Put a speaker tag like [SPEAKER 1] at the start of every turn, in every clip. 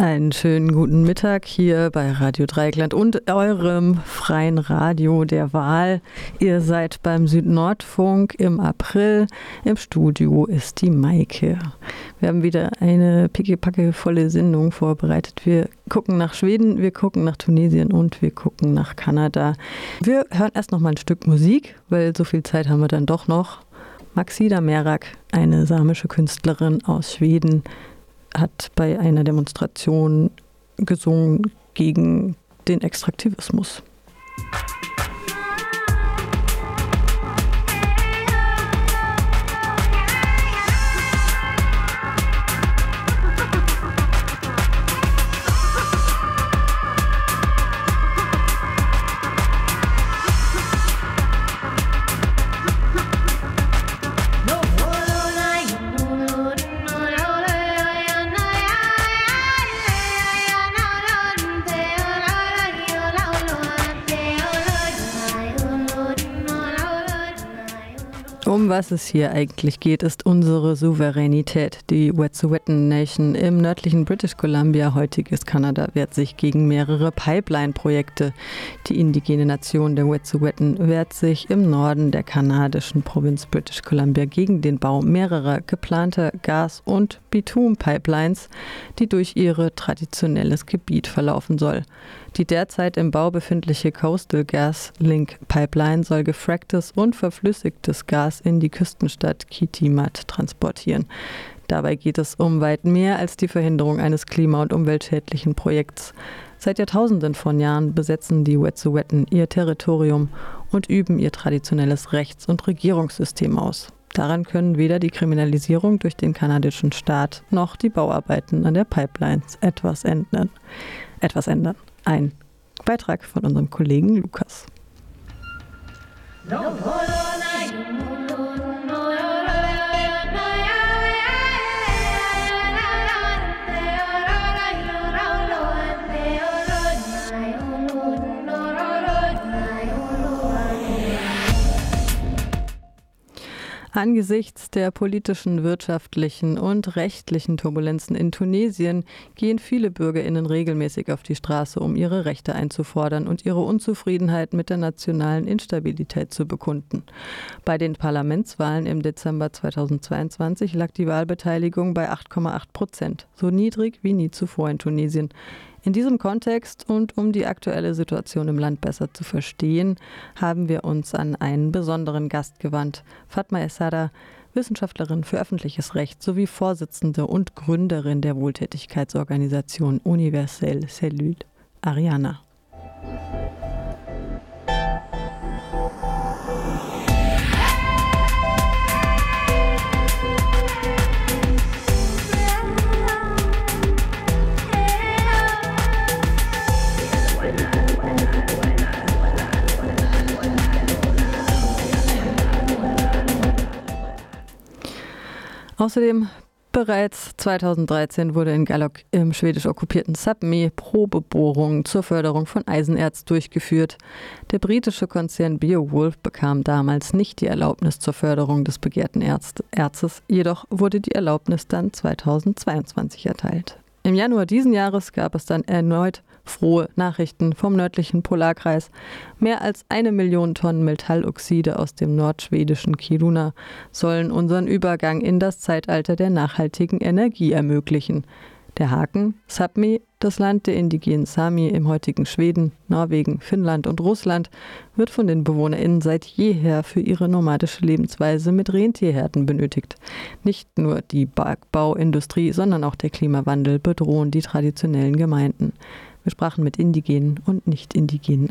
[SPEAKER 1] Einen schönen guten Mittag hier bei Radio Dreieckland und eurem freien Radio der Wahl. Ihr seid beim Südnordfunk im April. Im Studio ist die Maike. Wir haben wieder eine pickepackevolle Sendung vorbereitet. Wir gucken nach Schweden, wir gucken nach Tunesien und wir gucken nach Kanada. Wir hören erst noch mal ein Stück Musik, weil so viel Zeit haben wir dann doch noch. Maxida Merak, eine samische Künstlerin aus Schweden, hat bei einer Demonstration gesungen gegen den Extraktivismus. Um was es hier eigentlich geht, ist unsere Souveränität. Die Wet'suwet'en Nation im nördlichen British Columbia, heutiges Kanada, wehrt sich gegen mehrere Pipeline-Projekte. Die indigene Nation der Wet'suwet'en wehrt sich im Norden der kanadischen Provinz British Columbia gegen den Bau mehrerer geplanter Gas- und Bitum-Pipelines, die durch ihr traditionelles Gebiet verlaufen soll. Die derzeit im Bau befindliche Coastal Gas Link Pipeline soll gefracktes und verflüssigtes Gas in die Küstenstadt Kitimat transportieren. Dabei geht es um weit mehr als die Verhinderung eines klima- und umweltschädlichen Projekts. Seit Jahrtausenden von Jahren besetzen die Wet'suwet'en ihr Territorium und üben ihr traditionelles Rechts- und Regierungssystem aus. Daran können weder die Kriminalisierung durch den kanadischen Staat noch die Bauarbeiten an der Pipelines etwas ändern. Etwas ändern. Ein Beitrag von unserem Kollegen Lukas. Angesichts der politischen, wirtschaftlichen und rechtlichen Turbulenzen in Tunesien gehen viele Bürgerinnen regelmäßig auf die Straße, um ihre Rechte einzufordern und ihre Unzufriedenheit mit der nationalen Instabilität zu bekunden. Bei den Parlamentswahlen im Dezember 2022 lag die Wahlbeteiligung bei 8,8 Prozent, so niedrig wie nie zuvor in Tunesien. In diesem Kontext und um die aktuelle Situation im Land besser zu verstehen, haben wir uns an einen besonderen Gast gewandt, Fatma Essada, Wissenschaftlerin für öffentliches Recht sowie Vorsitzende und Gründerin der Wohltätigkeitsorganisation Universelle Cellule Ariana. Außerdem bereits 2013 wurde in Gallok im schwedisch okkupierten Sapmi Probebohrungen zur Förderung von Eisenerz durchgeführt. Der britische Konzern Beowulf bekam damals nicht die Erlaubnis zur Förderung des begehrten Erz Erzes, jedoch wurde die Erlaubnis dann 2022 erteilt. Im Januar diesen Jahres gab es dann erneut frohe Nachrichten vom nördlichen Polarkreis. Mehr als eine Million Tonnen Metalloxide aus dem nordschwedischen Kiruna sollen unseren Übergang in das Zeitalter der nachhaltigen Energie ermöglichen. Der Haken, Sapmi, das Land der indigenen Sami im heutigen Schweden, Norwegen, Finnland und Russland, wird von den BewohnerInnen seit jeher für ihre nomadische Lebensweise mit Rentierherden benötigt. Nicht nur die Bergbauindustrie, sondern auch der Klimawandel bedrohen die traditionellen Gemeinden. Wir sprachen mit indigenen und nicht indigenen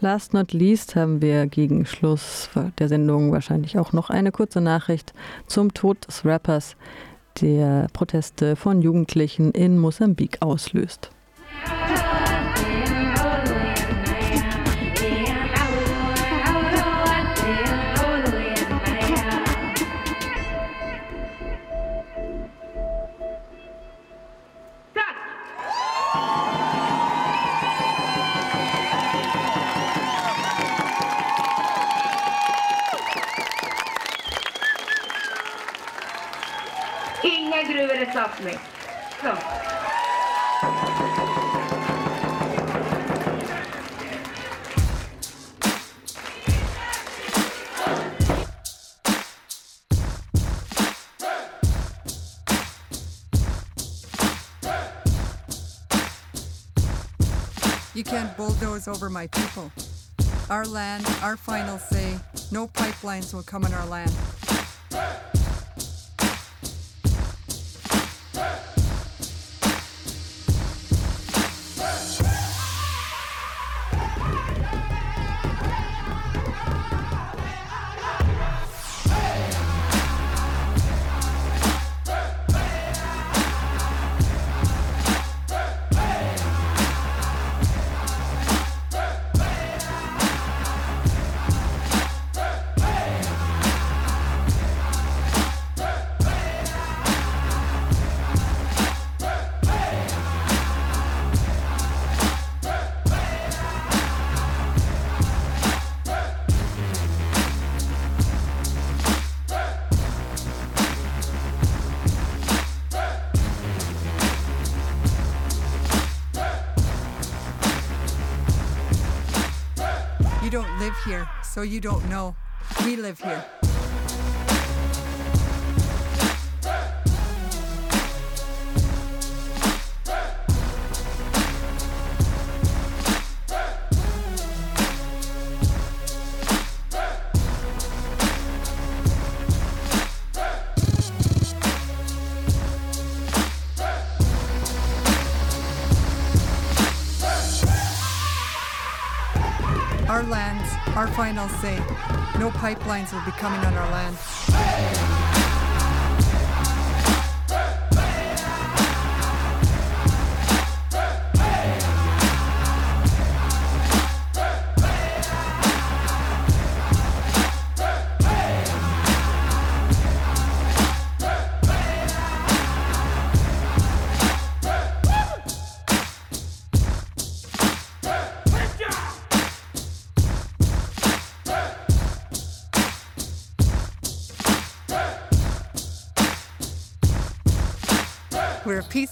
[SPEAKER 1] Last not least haben wir gegen Schluss der Sendung wahrscheinlich auch noch eine kurze Nachricht zum Tod des Rappers, der Proteste von Jugendlichen in Mosambik auslöst.
[SPEAKER 2] Over my people. Our land, our final say, no pipelines will come in our land. Here, so you don't know. We live here. Final say. No pipelines will be coming on our land.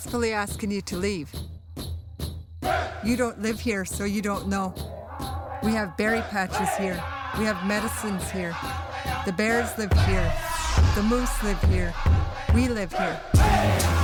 [SPEAKER 2] We're peacefully asking you to leave. You don't live here, so you don't know. We have berry patches here. We have medicines here. The bears live here. The moose live here. We live here.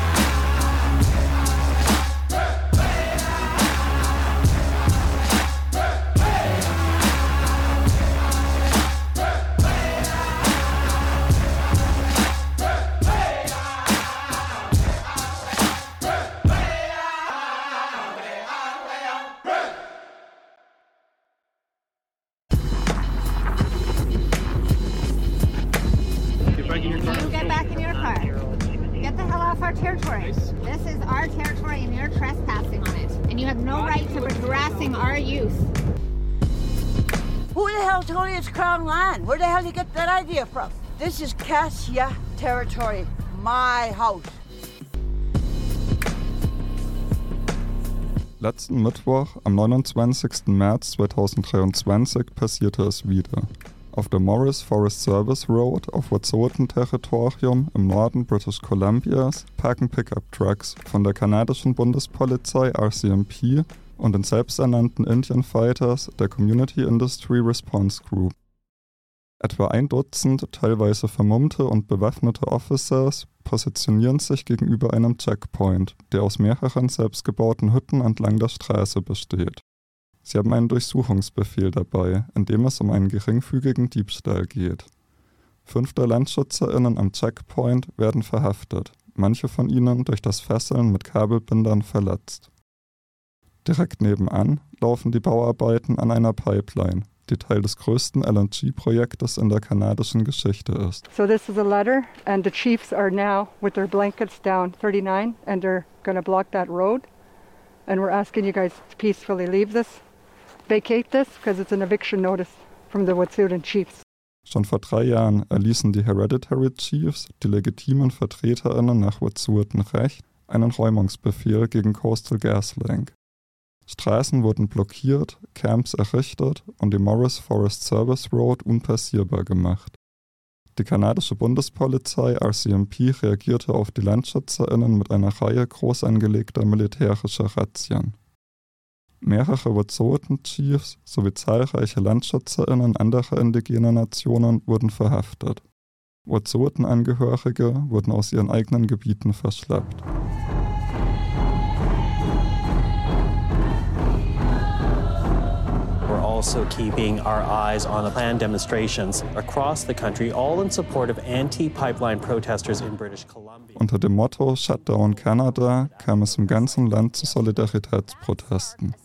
[SPEAKER 3] This is our territory and you're trespassing on it. And you have no right to be harassing our youth.
[SPEAKER 4] Who the hell told you it's crown land? Where the hell did you get that idea from? This is Cassia territory, my house.
[SPEAKER 5] Letzten Mittwoch, am 29. März 2023, passierte es wieder. Auf der Morris Forest Service Road auf Wet'suwet'en-Territorium im Norden British Columbias parken Pickup-Trucks von der kanadischen Bundespolizei RCMP und den selbsternannten Indian Fighters der Community Industry Response Group. Etwa ein Dutzend teilweise vermummte und bewaffnete Officers positionieren sich gegenüber einem Checkpoint, der aus mehreren selbstgebauten Hütten entlang der Straße besteht. Sie haben einen Durchsuchungsbefehl dabei, in dem es um einen geringfügigen Diebstahl geht. Fünf der LandschützerInnen am Checkpoint werden verhaftet, manche von ihnen durch das Fesseln mit Kabelbindern verletzt. Direkt nebenan laufen die Bauarbeiten an einer Pipeline, die Teil des größten LNG-Projektes in der kanadischen Geschichte ist.
[SPEAKER 6] So this is a letter and the chiefs are now with their blankets down 39 and they're going to block that road and we're asking you guys to peacefully leave this, vacate this because it's an eviction notice from the Wet'suwet'en chiefs.
[SPEAKER 5] Schon vor drei Jahren erließen die Hereditary Chiefs, die legitimen VertreterInnen nach Wet'suwet'en Recht, einen Räumungsbefehl gegen Coastal GasLink. Straßen wurden blockiert, Camps errichtet und die Morris Forest Service Road unpassierbar gemacht. Die kanadische Bundespolizei RCMP reagierte auf die LandschützerInnen mit einer Reihe groß angelegter militärischer Razzien. Mehrere Wet'suwet'en-Chiefs sowie zahlreiche LandschützerInnen anderer indigener Nationen wurden verhaftet. Wet'suwet'en-Angehörige wurden aus ihren eigenen Gebieten verschleppt.
[SPEAKER 7] also keeping our eyes on the planned demonstrations across the country, all in support of anti-pipeline protesters in British Columbia.
[SPEAKER 5] Unter dem Motto Shutdown Canada kam es im ganzen Land zu Solidaritätsprotesten.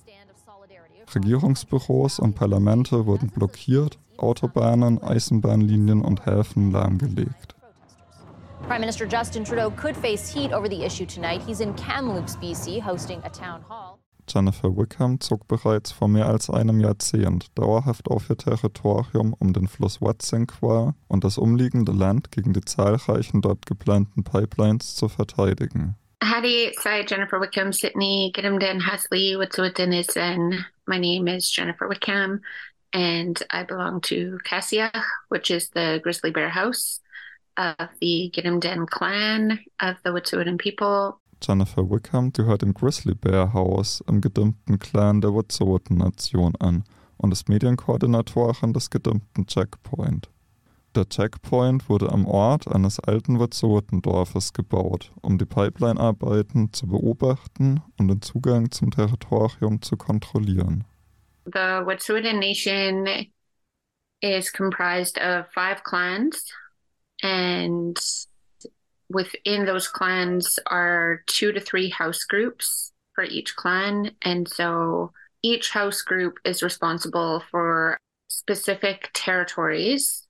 [SPEAKER 5] Regierungsbüros und Parlamente wurden blockiert, Autobahnen, Eisenbahnlinien und Häfen lahmgelegt.
[SPEAKER 8] Prime Minister Justin Trudeau could face heat over the issue tonight. He's in Kamloops, BC, hosting a town hall.
[SPEAKER 5] Jennifer Wickham zog bereits vor mehr als einem Jahrzehnt dauerhaft auf ihr Territorium um den Fluss Watsinqua und das umliegende Land gegen die zahlreichen dort geplanten Pipelines zu verteidigen.
[SPEAKER 9] Howdy, sorry, Jennifer Wickham, Sydney, Gidimden, Hasley, Wet'suwet'en is and my name is Jennifer Wickham and I belong to Cassia, which is the Grizzly Bear House of the Gidimden clan of the Wet'suwet'en people.
[SPEAKER 5] Jennifer Wickham gehört dem Grizzly Bear House im gedimmten Clan der Wet'suwet'en-Nation an und ist Medienkoordinatorin des gedimmten Checkpoint. Der Checkpoint wurde am Ort eines alten Wet'suwet'en-Dorfes gebaut, um die Pipeline-Arbeiten zu beobachten und den Zugang zum Territorium zu kontrollieren.
[SPEAKER 9] The Wet'suwet'en Nation is comprised of five clans and within those clans are two to three house groups for each clan. And so each house group is responsible for specific territories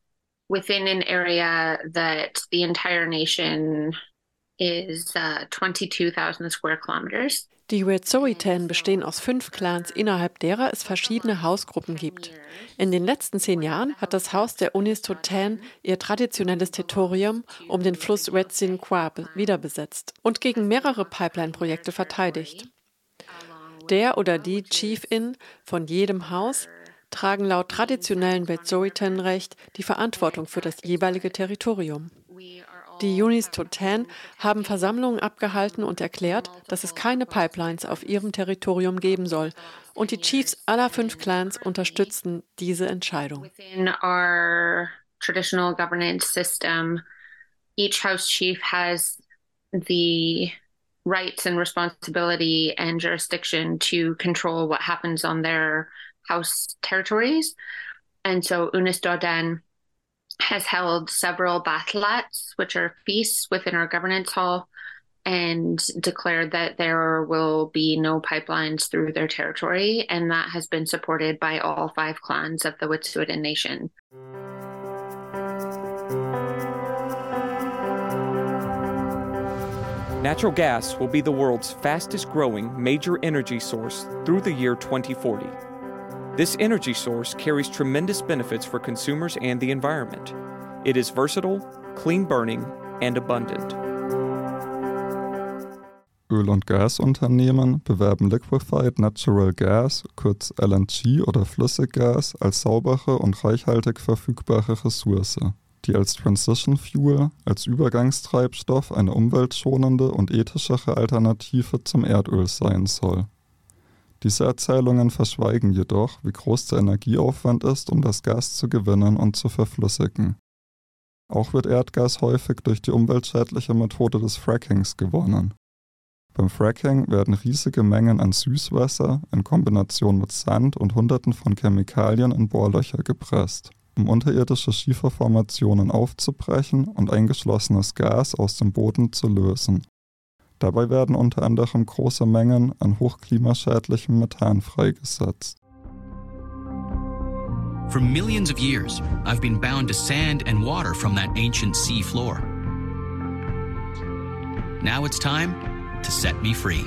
[SPEAKER 9] within an area that the entire nation is uh, 22,000 square kilometers.
[SPEAKER 10] Die Wet'suwet'en bestehen aus fünf Clans, innerhalb derer es verschiedene Hausgruppen gibt. In den letzten zehn Jahren hat das Haus der Unistoten ihr traditionelles Territorium um den Fluss Wet'suwet'en wiederbesetzt und gegen mehrere Pipeline-Projekte verteidigt. Der oder die Chiefin von jedem Haus tragen laut traditionellen Wet'suwet'en-Recht die Verantwortung für das jeweilige Territorium. Die Unis Toten haben Versammlungen abgehalten und erklärt, dass es keine Pipelines auf ihrem Territorium geben soll. Und die Chiefs aller fünf Clans unterstützten diese Entscheidung.
[SPEAKER 9] Traditional governance system, each house chief has the rights and responsibility and jurisdiction to control what happens on their house territories. And so Unis Dodan has held several bathlats, which are feasts within our governance hall, and declared that there will be no pipelines through their territory. And that has been supported by all five clans of the Wet'suwet'en Nation.
[SPEAKER 11] Natural gas will be the world's fastest growing major energy source through the year 2040. This energy source carries tremendous benefits for consumers and the environment. It is versatile, clean burning, and abundant.
[SPEAKER 5] Öl- und Gasunternehmen bewerben Liquefied Natural Gas, kurz LNG oder Flüssiggas, als saubere und reichhaltig verfügbare Ressource, die als Transition Fuel, als Übergangstreibstoff eine umweltschonende und ethischere Alternative zum Erdöl sein soll. Diese Erzählungen verschweigen jedoch, wie groß der Energieaufwand ist, um das Gas zu gewinnen und zu verflüssigen. Auch wird Erdgas häufig durch die umweltschädliche Methode des Frackings gewonnen. Beim Fracking werden riesige Mengen an Süßwasser in Kombination mit Sand und Hunderten von Chemikalien in Bohrlöcher gepresst, um unterirdische Schieferformationen aufzubrechen und eingeschlossenes Gas aus dem Boden zu lösen. Dabei werden unter anderem große Mengen an hochklimaschädlichem Methan freigesetzt.
[SPEAKER 12] For millions of years, I've been bound to sand and water from that ancient sea floor. Now it's time to set me free.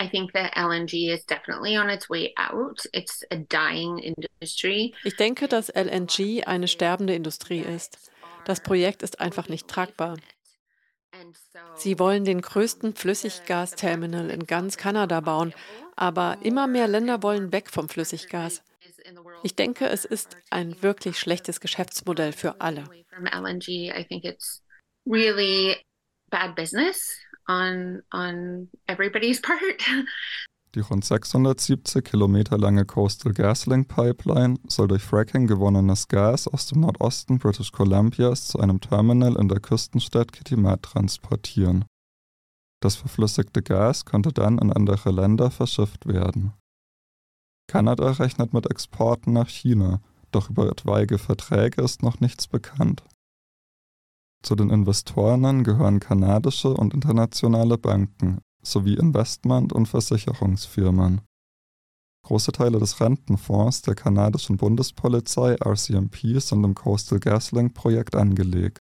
[SPEAKER 9] I think that LNG is definitely on its way out. It's a dying industry.
[SPEAKER 10] Ich denke, dass LNG eine sterbende Industrie ist. Das Projekt ist einfach nicht tragbar. Sie wollen den größten Flüssiggasterminal in ganz Kanada bauen, aber immer mehr Länder wollen weg vom Flüssiggas. Ich denke, es ist ein wirklich schlechtes Geschäftsmodell für alle.
[SPEAKER 9] Bad business on on everybody's part.
[SPEAKER 5] Die rund 670 Kilometer lange Coastal GasLink Pipeline soll durch Fracking gewonnenes Gas aus dem Nordosten British Columbias zu einem Terminal in der Küstenstadt Kitimat transportieren. Das verflüssigte Gas konnte dann in andere Länder verschifft werden. Kanada rechnet mit Exporten nach China, doch über etwaige Verträge ist noch nichts bekannt. Zu den Investorinnen gehören kanadische und internationale Banken sowie Investment- und Versicherungsfirmen. Große Teile des Rentenfonds der kanadischen Bundespolizei RCMP sind im Coastal GasLink-Projekt angelegt.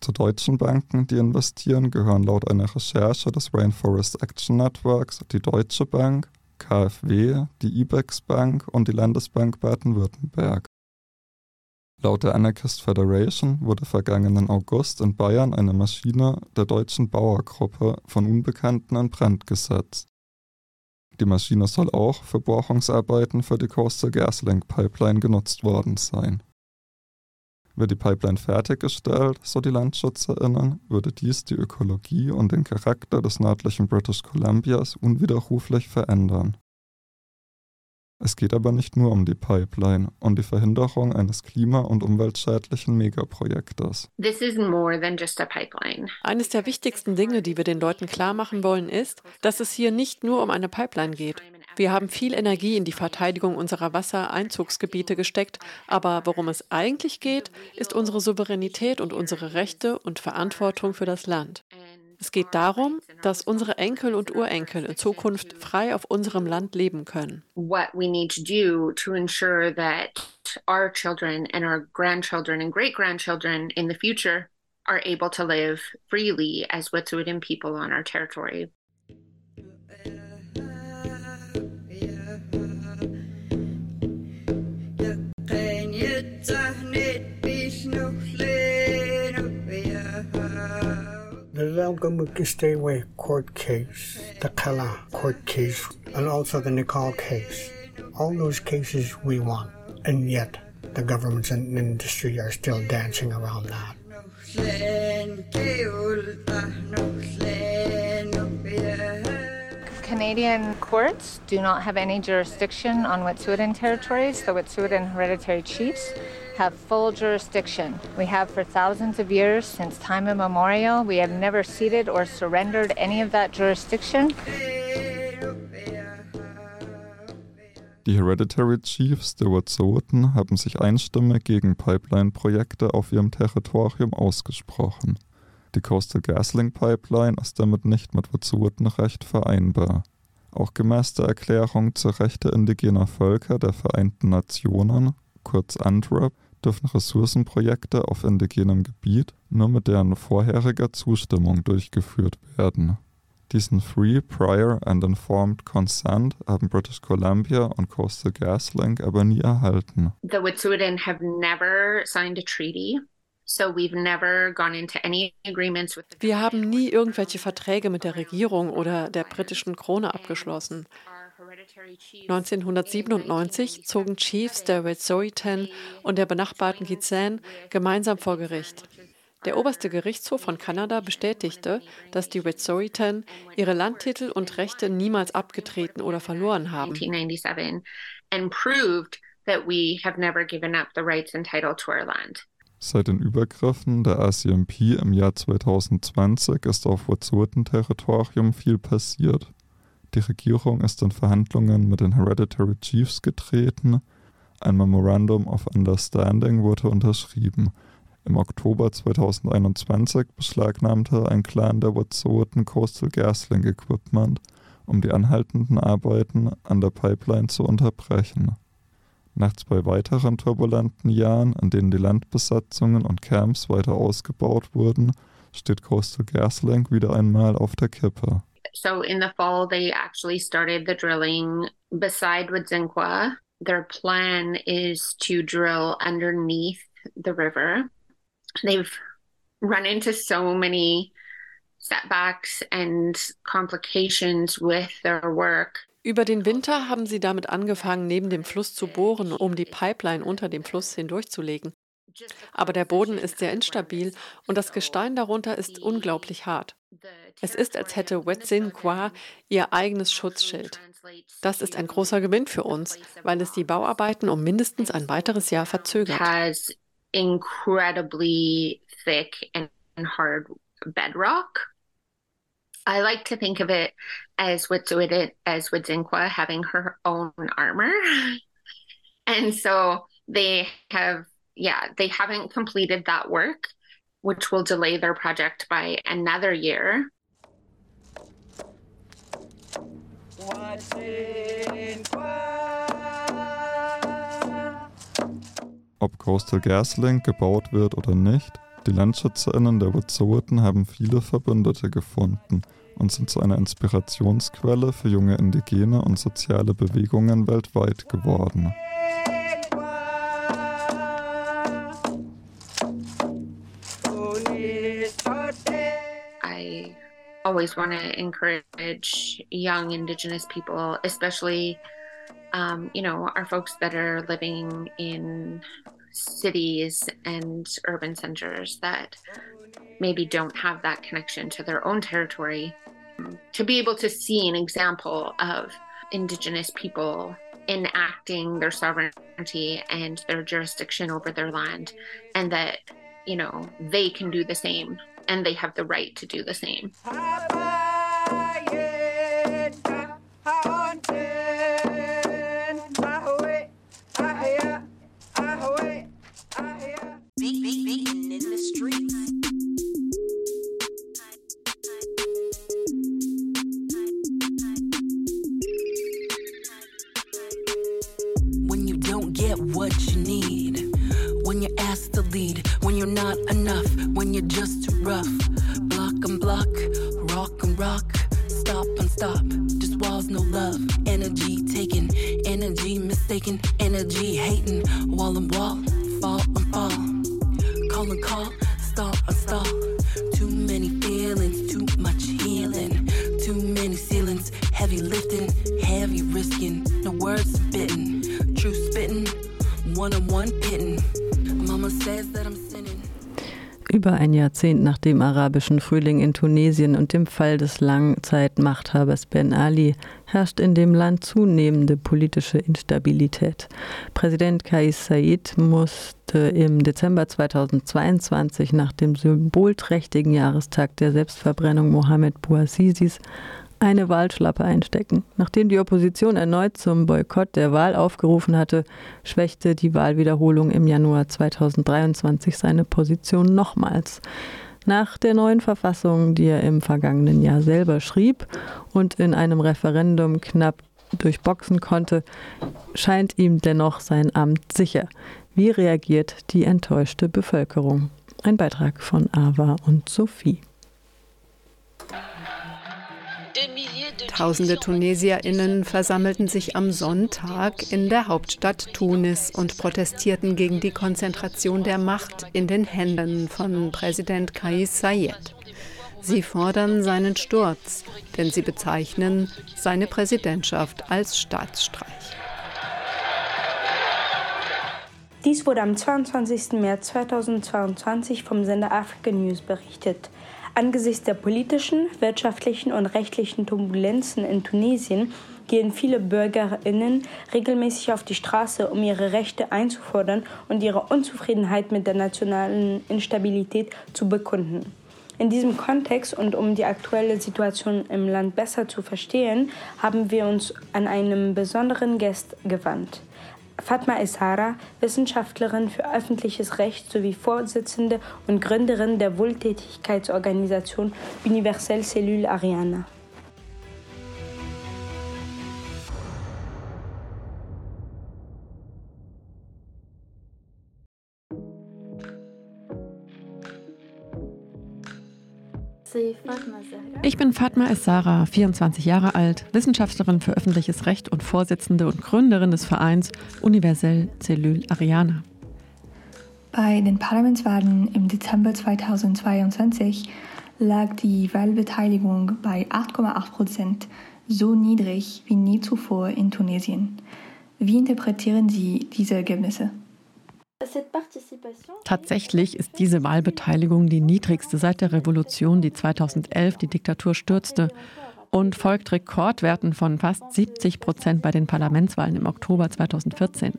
[SPEAKER 5] Zu deutschen Banken, die investieren, gehören laut einer Recherche des Rainforest Action Networks die Deutsche Bank, KfW, die IBEX Bank und die Landesbank Baden-Württemberg. Laut der Anarchist Federation wurde vergangenen August in Bayern eine Maschine der deutschen Bauergruppe von Unbekannten in Brand gesetzt. Die Maschine soll auch für Bohrungsarbeiten für die Coastal GasLink Pipeline genutzt worden sein. Wird die Pipeline fertiggestellt, so die LandschützerInnen, würde dies die Ökologie und den Charakter des nördlichen British Columbias unwiderruflich verändern. Es geht aber nicht nur um die Pipeline und die Verhinderung eines klima- und umweltschädlichen Megaprojektes.
[SPEAKER 9] This is more than just a pipeline.
[SPEAKER 10] Eines der wichtigsten Dinge, die wir den Leuten klar machen wollen, ist, dass es hier nicht nur um eine Pipeline geht. Wir haben viel Energie in die Verteidigung unserer Wassereinzugsgebiete gesteckt, aber worum es eigentlich geht, ist unsere Souveränität und unsere Rechte und Verantwortung für das Land. Es geht darum, dass unsere Enkel und Urenkel in Zukunft frei auf unserem Land leben können.
[SPEAKER 9] What we need to do to ensure that our children and our grandchildren and great grandchildren in the future are able to live freely as Wet'suwet'en people on our territory.
[SPEAKER 13] The Delgamukisteway court case, the Kala court case, and also the Nicole case. All those cases we won, and yet the governments and industry are still dancing around that.
[SPEAKER 14] Canadian courts do not have any jurisdiction on Wet'suwet'en territories. The Wet'suwet'en hereditary chiefs have full jurisdiction. We have for thousands of years, since time immemorial. We have never ceded or surrendered any of that jurisdiction.
[SPEAKER 5] Die Hereditary Chiefs der Wet'suwet'en haben sich einstimmig gegen Pipeline-Projekte auf ihrem Territorium ausgesprochen. Die Coastal GasLink Pipeline ist damit nicht mit Wet'suwet'en-Recht vereinbar. Auch gemäß der Erklärung zur Rechte indigener Völker der Vereinten Nationen, kurz UNDRIP, dürfen Ressourcenprojekte auf indigenem Gebiet nur mit deren vorheriger Zustimmung durchgeführt werden. Diesen Free, Prior and Informed Consent haben British Columbia und Coastal GasLink aber nie erhalten.
[SPEAKER 9] The Wet'suwet'en have never signed a treaty. So we've never gone into any agreements with
[SPEAKER 10] Wir haben nie irgendwelche Verträge mit der Regierung oder der britischen Krone abgeschlossen. 1997 zogen Chiefs der Wet'suwet'en und der benachbarten Gitxsan gemeinsam vor Gericht. Der oberste Gerichtshof von Kanada bestätigte, dass die Wet'suwet'en ihre Landtitel und Rechte niemals abgetreten oder verloren haben.
[SPEAKER 9] 1997 and proved that we have never given up the rights and title to our land.
[SPEAKER 5] Seit den Übergriffen der RCMP im Jahr 2020 ist auf Wet'suwet'en-Territorium viel passiert. Die Regierung ist in Verhandlungen mit den Hereditary Chiefs getreten, ein Memorandum of Understanding wurde unterschrieben, Im Oktober 2021 beschlagnahmte ein Clan der Wet'suwet'en Coastal GasLink Equipment, um die anhaltenden Arbeiten an der Pipeline zu unterbrechen. Nach zwei weiteren turbulenten Jahren, in denen die Landbesatzungen und Camps weiter ausgebaut wurden, steht Coastal GasLink wieder einmal auf der Kippe.
[SPEAKER 9] So in the fall, they actually started the drilling beside Wodzinqua. Their plan is to drill underneath the river. They've run into so many setbacks and complications with their work.
[SPEAKER 10] Über den Winter haben sie damit angefangen, neben dem Fluss zu bohren, um die Pipeline unter dem Fluss hindurchzulegen. Aber der Boden ist sehr instabil und das Gestein darunter ist unglaublich hart. Es ist, als hätte Wetsin Kwa ihr eigenes Schutzschild. Das ist ein großer Gewinn für uns, weil es die Bauarbeiten um mindestens ein weiteres Jahr verzögert.
[SPEAKER 9] Bedrock. I like to think of it as Wet'suwet'en as Wodzinqua having her own armor. And so they have yeah, they haven't completed that work, which will delay their project by another year.
[SPEAKER 5] Ob Coastal GasLink gebaut wird oder nicht, die LandschützerInnen der Wet'suwet'en haben viele Verbündete gefunden und sind zu einer Inspirationsquelle für junge indigene und soziale Bewegungen weltweit geworden.
[SPEAKER 9] I always want to encourage young Indigenous people, especially, um, you know, our folks that are living in cities and urban centers that maybe don't have that connection to their own territory, to be able to see an example of Indigenous people enacting their sovereignty and their jurisdiction over their land, and that, you know, they can do the same and they have the right to do the same.
[SPEAKER 1] Jahrzehnt nach dem arabischen Frühling in Tunesien und dem Fall des Langzeitmachthabers Ben Ali herrscht in dem Land zunehmende politische Instabilität. Präsident Kais Said musste im Dezember 2022 nach dem symbolträchtigen Jahrestag der Selbstverbrennung Mohamed Bouazizis eine Wahlschlappe einstecken. Nachdem die Opposition erneut zum Boykott der Wahl aufgerufen hatte, schwächte die Wahlwiederholung im Januar 2023 seine Position nochmals. Nach der neuen Verfassung, die er im vergangenen Jahr selber schrieb und in einem Referendum knapp durchboxen konnte, scheint ihm dennoch sein Amt sicher. Wie reagiert die enttäuschte Bevölkerung? Ein Beitrag von Ava und Sophie.
[SPEAKER 15] Tausende TunesierInnen versammelten sich am Sonntag in der Hauptstadt Tunis und protestierten gegen die Konzentration der Macht in den Händen von Präsident Kais Saied. Sie fordern seinen Sturz, denn sie bezeichnen seine Präsidentschaft als Staatsstreich.
[SPEAKER 16] Dies wurde am 22. März 2022 vom Sender Africa News berichtet. Angesichts der politischen, wirtschaftlichen und rechtlichen Turbulenzen in Tunesien gehen viele Bürgerinnen regelmäßig auf die Straße, um ihre Rechte einzufordern und ihre Unzufriedenheit mit der nationalen Instabilität zu bekunden. In diesem Kontext und um die aktuelle Situation im Land besser zu verstehen, haben wir uns an einen besonderen Gast gewandt. Fatma Essara, Wissenschaftlerin für öffentliches Recht sowie Vorsitzende und Gründerin der Wohltätigkeitsorganisation Universelle Cellule Ariana.
[SPEAKER 10] Ich bin Fatma Essara, 24 Jahre alt, Wissenschaftlerin für öffentliches Recht und Vorsitzende und Gründerin des Vereins Universell Cellule Ariana.
[SPEAKER 17] Bei den Parlamentswahlen im Dezember 2022 lag die Wahlbeteiligung bei 8,8 Prozent, so niedrig wie nie zuvor in Tunesien. Wie interpretieren Sie diese Ergebnisse?
[SPEAKER 10] Tatsächlich ist diese Wahlbeteiligung die niedrigste seit der Revolution, die 2011 die Diktatur stürzte und folgt Rekordwerten von fast 70 Prozent bei den Parlamentswahlen im Oktober 2014.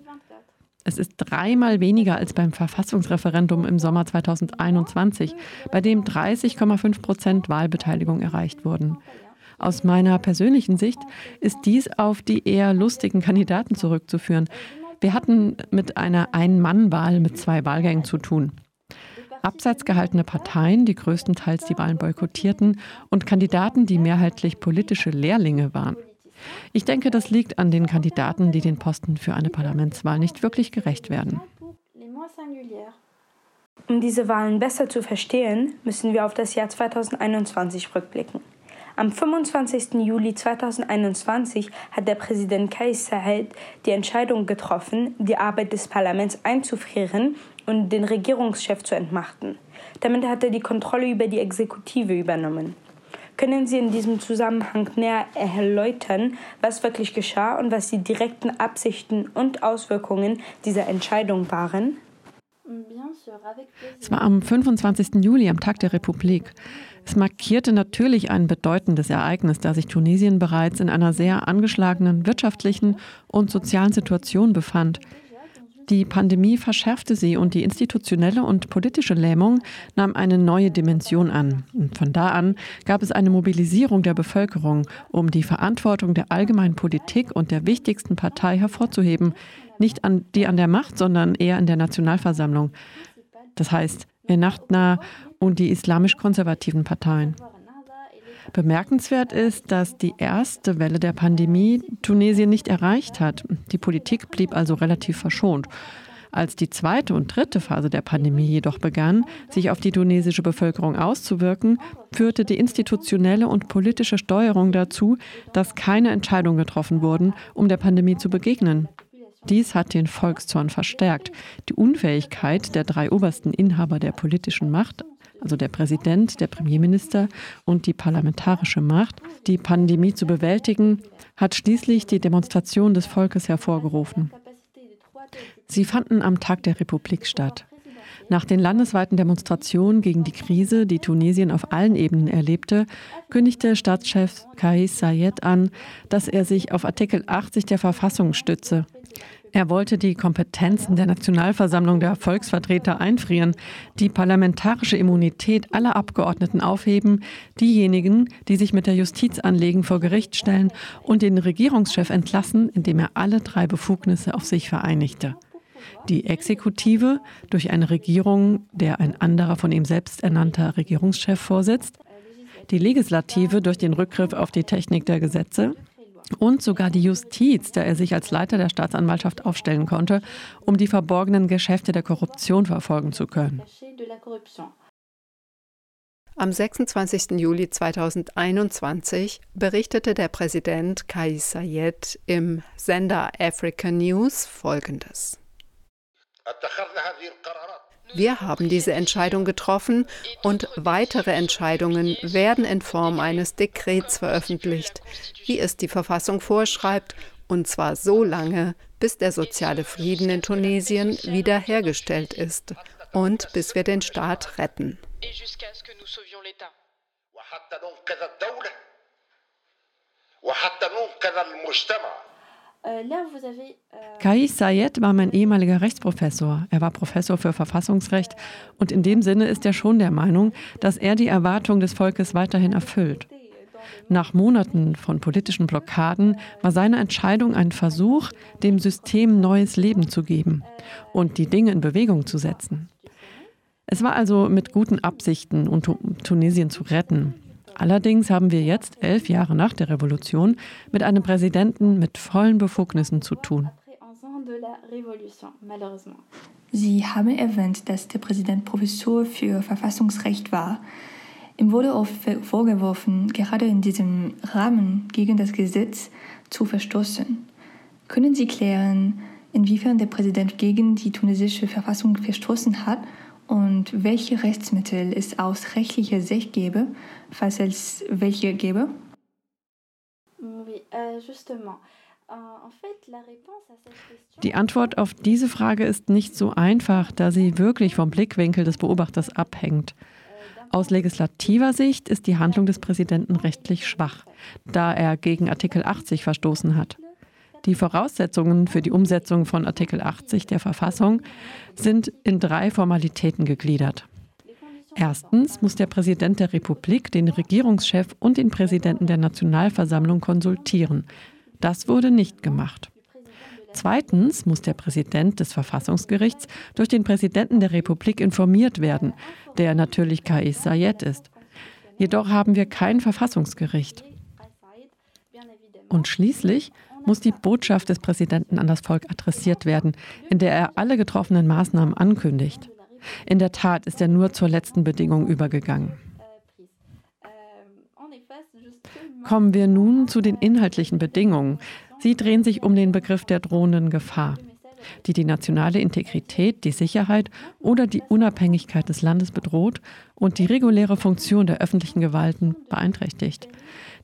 [SPEAKER 10] Es ist dreimal weniger als beim Verfassungsreferendum im Sommer 2021, bei dem 30,5 Prozent Wahlbeteiligung erreicht wurden. Aus meiner persönlichen Sicht ist dies auf die eher lustigen Kandidaten zurückzuführen, wir hatten mit einer Ein-Mann-Wahl mit zwei Wahlgängen zu tun. Abseits gehaltene Parteien, die größtenteils die Wahlen boykottierten, und Kandidaten, die mehrheitlich politische Lehrlinge waren. Ich denke, das liegt an den Kandidaten, die den Posten für eine Parlamentswahl nicht wirklich gerecht werden.
[SPEAKER 16] Um diese Wahlen besser zu verstehen, müssen wir auf das Jahr 2021 rückblicken. Am 25. Juli 2021 hat der Präsident Kais Saied die Entscheidung getroffen, die Arbeit des Parlaments einzufrieren und den Regierungschef zu entmachten. Damit hat er die Kontrolle über die Exekutive übernommen. Können Sie in diesem Zusammenhang näher erläutern, was wirklich geschah und was die direkten Absichten und Auswirkungen dieser Entscheidung waren?
[SPEAKER 10] Es war am 25. Juli, am Tag der Republik. Es markierte natürlich ein bedeutendes Ereignis, da sich Tunesien bereits in einer sehr angeschlagenen wirtschaftlichen und sozialen Situation befand. Die Pandemie verschärfte sie und die institutionelle und politische Lähmung nahm eine neue Dimension an. Und von da an gab es eine Mobilisierung der Bevölkerung, um die Verantwortung der allgemeinen Politik und der wichtigsten Partei hervorzuheben, nicht an die an der Macht, sondern eher in der Nationalversammlung. Das heißt, Ennachtna und die islamisch-konservativen Parteien. Bemerkenswert ist, dass die erste Welle der Pandemie Tunesien nicht erreicht hat. Die Politik blieb also relativ verschont. Als die zweite und dritte Phase der Pandemie jedoch begann, sich auf die tunesische Bevölkerung auszuwirken, führte die institutionelle und politische Steuerung dazu, dass keine Entscheidungen getroffen wurden, um der Pandemie zu begegnen. Dies hat den Volkszorn verstärkt. Die Unfähigkeit der drei obersten Inhaber der politischen Macht, also der Präsident, der Premierminister und die parlamentarische Macht, die Pandemie zu bewältigen, hat schließlich die Demonstration des Volkes hervorgerufen. Sie fanden am Tag der Republik statt. Nach den landesweiten Demonstrationen gegen die Krise, die Tunesien auf allen Ebenen erlebte, kündigte Staatschef Kais Sayed an, dass er sich auf Artikel 80 der Verfassung stütze. Er wollte die Kompetenzen der Nationalversammlung der Volksvertreter einfrieren, die parlamentarische Immunität aller Abgeordneten aufheben, diejenigen, die sich mit der Justiz anlegen, vor Gericht stellen und den Regierungschef entlassen, indem er alle drei Befugnisse auf sich vereinigte. Die Exekutive durch eine Regierung, der ein anderer von ihm selbst ernannter Regierungschef vorsitzt, die Legislative durch den Rückgriff auf die Technik der Gesetze, und sogar die Justiz, da er sich als Leiter der Staatsanwaltschaft aufstellen konnte, um die verborgenen Geschäfte der Korruption verfolgen zu können.
[SPEAKER 15] Am 26. Juli 2021 berichtete der Präsident Kais Sayed im Sender Africa News Folgendes. Wir haben diese Entscheidung getroffen und weitere Entscheidungen werden in Form eines Dekrets veröffentlicht, wie es die Verfassung vorschreibt, und zwar so lange, bis der soziale Frieden in Tunesien wiederhergestellt ist und bis wir den Staat retten. وحتى ننقذ المجتمع
[SPEAKER 10] äh, Kais Sayed war mein ehemaliger Rechtsprofessor. Er war Professor für Verfassungsrecht und in dem Sinne ist er schon der Meinung, dass er die Erwartung des Volkes weiterhin erfüllt. Nach Monaten von politischen Blockaden war seine Entscheidung ein Versuch, dem System neues Leben zu geben und die Dinge in Bewegung zu setzen. Es war also mit guten Absichten, um Tunesien zu retten. Allerdings haben wir jetzt, elf Jahre nach der Revolution, mit einem Präsidenten mit vollen Befugnissen zu tun.
[SPEAKER 17] Sie haben erwähnt, dass der Präsident Professor für Verfassungsrecht war. Ihm wurde oft vorgeworfen, gerade in diesem Rahmen gegen das Gesetz zu verstoßen. Können Sie klären, inwiefern der Präsident gegen die tunesische Verfassung verstoßen hat und welche Rechtsmittel es aus rechtlicher Sicht gäbe, falls es welche gäbe?
[SPEAKER 10] Euh, die Antwort auf diese Frage ist nicht so einfach, da sie wirklich vom Blickwinkel des Beobachters abhängt. Aus legislativer Sicht ist die Handlung des Präsidenten rechtlich schwach, da er gegen Artikel 80 verstoßen hat. Die Voraussetzungen für die Umsetzung von Artikel 80 der Verfassung sind in drei Formalitäten gegliedert. Erstens muss der Präsident der Republik den Regierungschef und den Präsidenten der Nationalversammlung konsultieren. Das wurde nicht gemacht. Zweitens muss der Präsident des Verfassungsgerichts durch den Präsidenten der Republik informiert werden, der natürlich Kais Sayed ist. Jedoch haben wir kein Verfassungsgericht. Und schließlich muss die Botschaft des Präsidenten an das Volk adressiert werden, in der er alle getroffenen Maßnahmen ankündigt. In der Tat ist er nur zur letzten Bedingung übergegangen. Kommen wir nun zu den inhaltlichen Bedingungen. Sie drehen sich um den Begriff der drohenden Gefahr, die die nationale Integrität, die Sicherheit oder die Unabhängigkeit des Landes bedroht und die reguläre Funktion der öffentlichen Gewalten beeinträchtigt.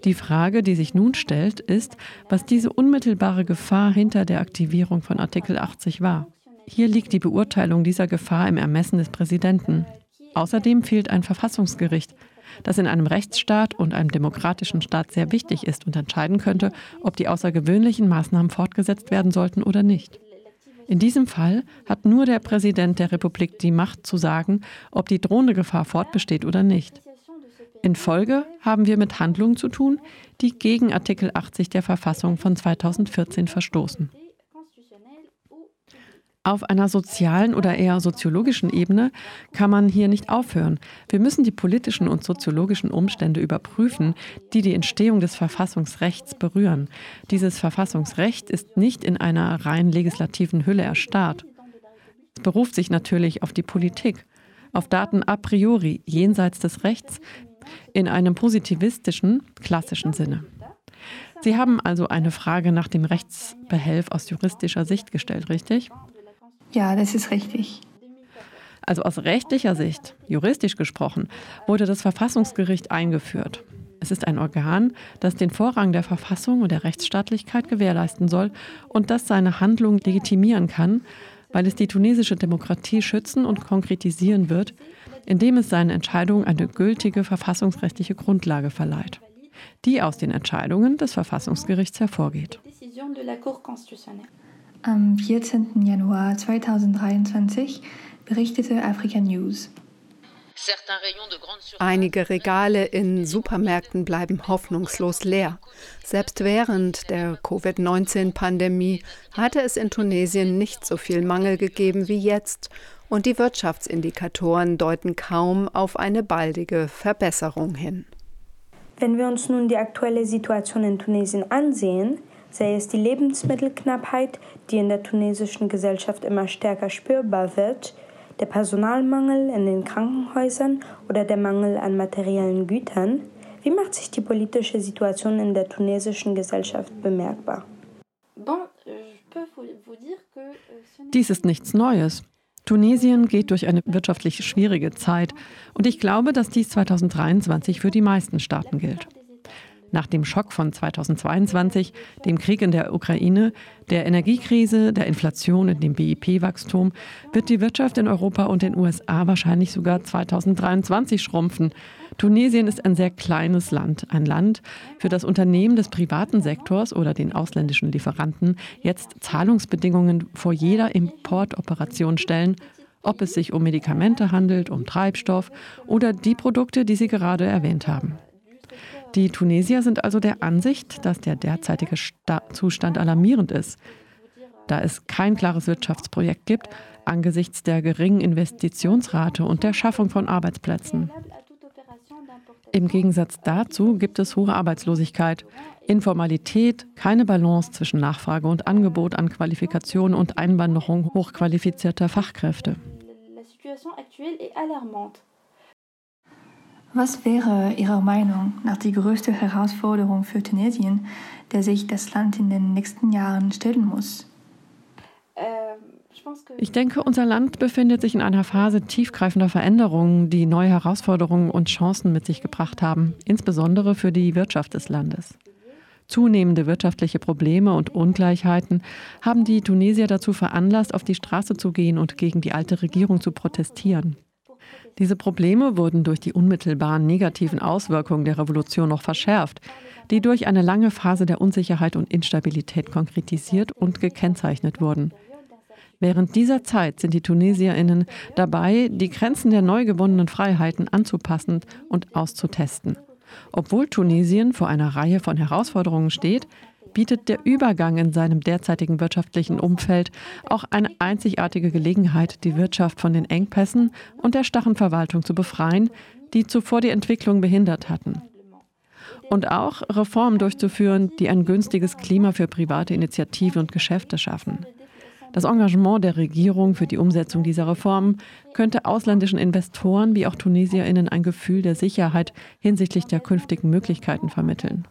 [SPEAKER 10] Die Frage, die sich nun stellt, ist, was diese unmittelbare Gefahr hinter der Aktivierung von Artikel 80 war. Hier liegt die Beurteilung dieser Gefahr im Ermessen des Präsidenten. Außerdem fehlt ein Verfassungsgericht, das in einem Rechtsstaat und einem demokratischen Staat sehr wichtig ist und entscheiden könnte, ob die außergewöhnlichen Maßnahmen fortgesetzt werden sollten oder nicht. In diesem Fall hat nur der Präsident der Republik die Macht zu sagen, ob die drohende Gefahr fortbesteht oder nicht. In Folge haben wir mit Handlungen zu tun, die gegen Artikel 80 der Verfassung von 2014 verstoßen. Auf einer sozialen oder eher soziologischen Ebene kann man hier nicht aufhören. Wir müssen die politischen und soziologischen Umstände überprüfen, die die Entstehung des Verfassungsrechts berühren. Dieses Verfassungsrecht ist nicht in einer rein legislativen Hülle erstarrt. Es beruft sich natürlich auf die Politik, auf Daten a priori jenseits des Rechts in einem positivistischen, klassischen Sinne. Sie haben also eine Frage nach dem Rechtsbehelf aus juristischer Sicht gestellt, richtig?
[SPEAKER 17] Ja, das ist richtig.
[SPEAKER 10] Also aus rechtlicher Sicht, juristisch gesprochen, wurde das Verfassungsgericht eingeführt. Es ist ein Organ, das den Vorrang der Verfassung und der Rechtsstaatlichkeit gewährleisten soll und das seine Handlung legitimieren kann, weil es die tunesische Demokratie schützen und konkretisieren wird, indem es seinen Entscheidungen eine gültige verfassungsrechtliche Grundlage verleiht, die aus den Entscheidungen des Verfassungsgerichts hervorgeht.
[SPEAKER 17] Am 14. Januar 2023 berichtete Africa News.
[SPEAKER 15] Einige Regale in Supermärkten bleiben hoffnungslos leer. Selbst während der Covid-19-Pandemie hatte es in Tunesien nicht so viel Mangel gegeben wie jetzt und die Wirtschaftsindikatoren deuten kaum auf eine baldige Verbesserung hin.
[SPEAKER 16] Wenn wir uns nun die aktuelle Situation in Tunesien ansehen, sei es die Lebensmittelknappheit, die in der tunesischen Gesellschaft immer stärker spürbar wird, der Personalmangel in den Krankenhäusern oder der Mangel an materiellen Gütern, wie macht sich die politische Situation in der tunesischen Gesellschaft bemerkbar?
[SPEAKER 10] Dies ist nichts Neues. Tunesien geht durch eine wirtschaftlich schwierige Zeit und ich glaube, dass dies 2023 für die meisten Staaten gilt. Nach dem Schock von 2022, dem Krieg in der Ukraine, der Energiekrise, der Inflation und dem BIP-Wachstum wird die Wirtschaft in Europa und den USA wahrscheinlich sogar 2023 schrumpfen. Tunesien ist ein sehr kleines Land, ein Land, für das Unternehmen des privaten Sektors oder den ausländischen Lieferanten jetzt Zahlungsbedingungen vor jeder Importoperation stellen, ob es sich um Medikamente handelt, um Treibstoff oder die Produkte, die Sie gerade erwähnt haben. Die Tunesier sind also der Ansicht, dass der derzeitige Sta Zustand alarmierend ist, da es kein klares Wirtschaftsprojekt gibt angesichts der geringen Investitionsrate und der Schaffung von Arbeitsplätzen. Im Gegensatz dazu gibt es hohe Arbeitslosigkeit, Informalität, keine Balance zwischen Nachfrage und Angebot an Qualifikationen und Einwanderung hochqualifizierter Fachkräfte.
[SPEAKER 17] Was wäre Ihrer Meinung nach die größte Herausforderung für Tunesien, der sich das Land in den nächsten Jahren stellen muss?
[SPEAKER 10] Ich denke, unser Land befindet sich in einer Phase tiefgreifender Veränderungen, die neue Herausforderungen und Chancen mit sich gebracht haben, insbesondere für die Wirtschaft des Landes. Zunehmende wirtschaftliche Probleme und Ungleichheiten haben die Tunesier dazu veranlasst, auf die Straße zu gehen und gegen die alte Regierung zu protestieren. Diese Probleme wurden durch die unmittelbaren negativen Auswirkungen der Revolution noch verschärft, die durch eine lange Phase der Unsicherheit und Instabilität konkretisiert und gekennzeichnet wurden. Während dieser Zeit sind die Tunesierinnen dabei, die Grenzen der neu gewonnenen Freiheiten anzupassen und auszutesten. Obwohl Tunesien vor einer Reihe von Herausforderungen steht, bietet der Übergang in seinem derzeitigen wirtschaftlichen Umfeld auch eine einzigartige Gelegenheit, die Wirtschaft von den Engpässen und der starren Verwaltung zu befreien, die zuvor die Entwicklung behindert hatten. Und auch Reformen durchzuführen, die ein günstiges Klima für private Initiativen und Geschäfte schaffen. Das Engagement der Regierung für die Umsetzung dieser Reformen könnte ausländischen Investoren wie auch Tunesierinnen ein Gefühl der Sicherheit hinsichtlich der künftigen Möglichkeiten vermitteln.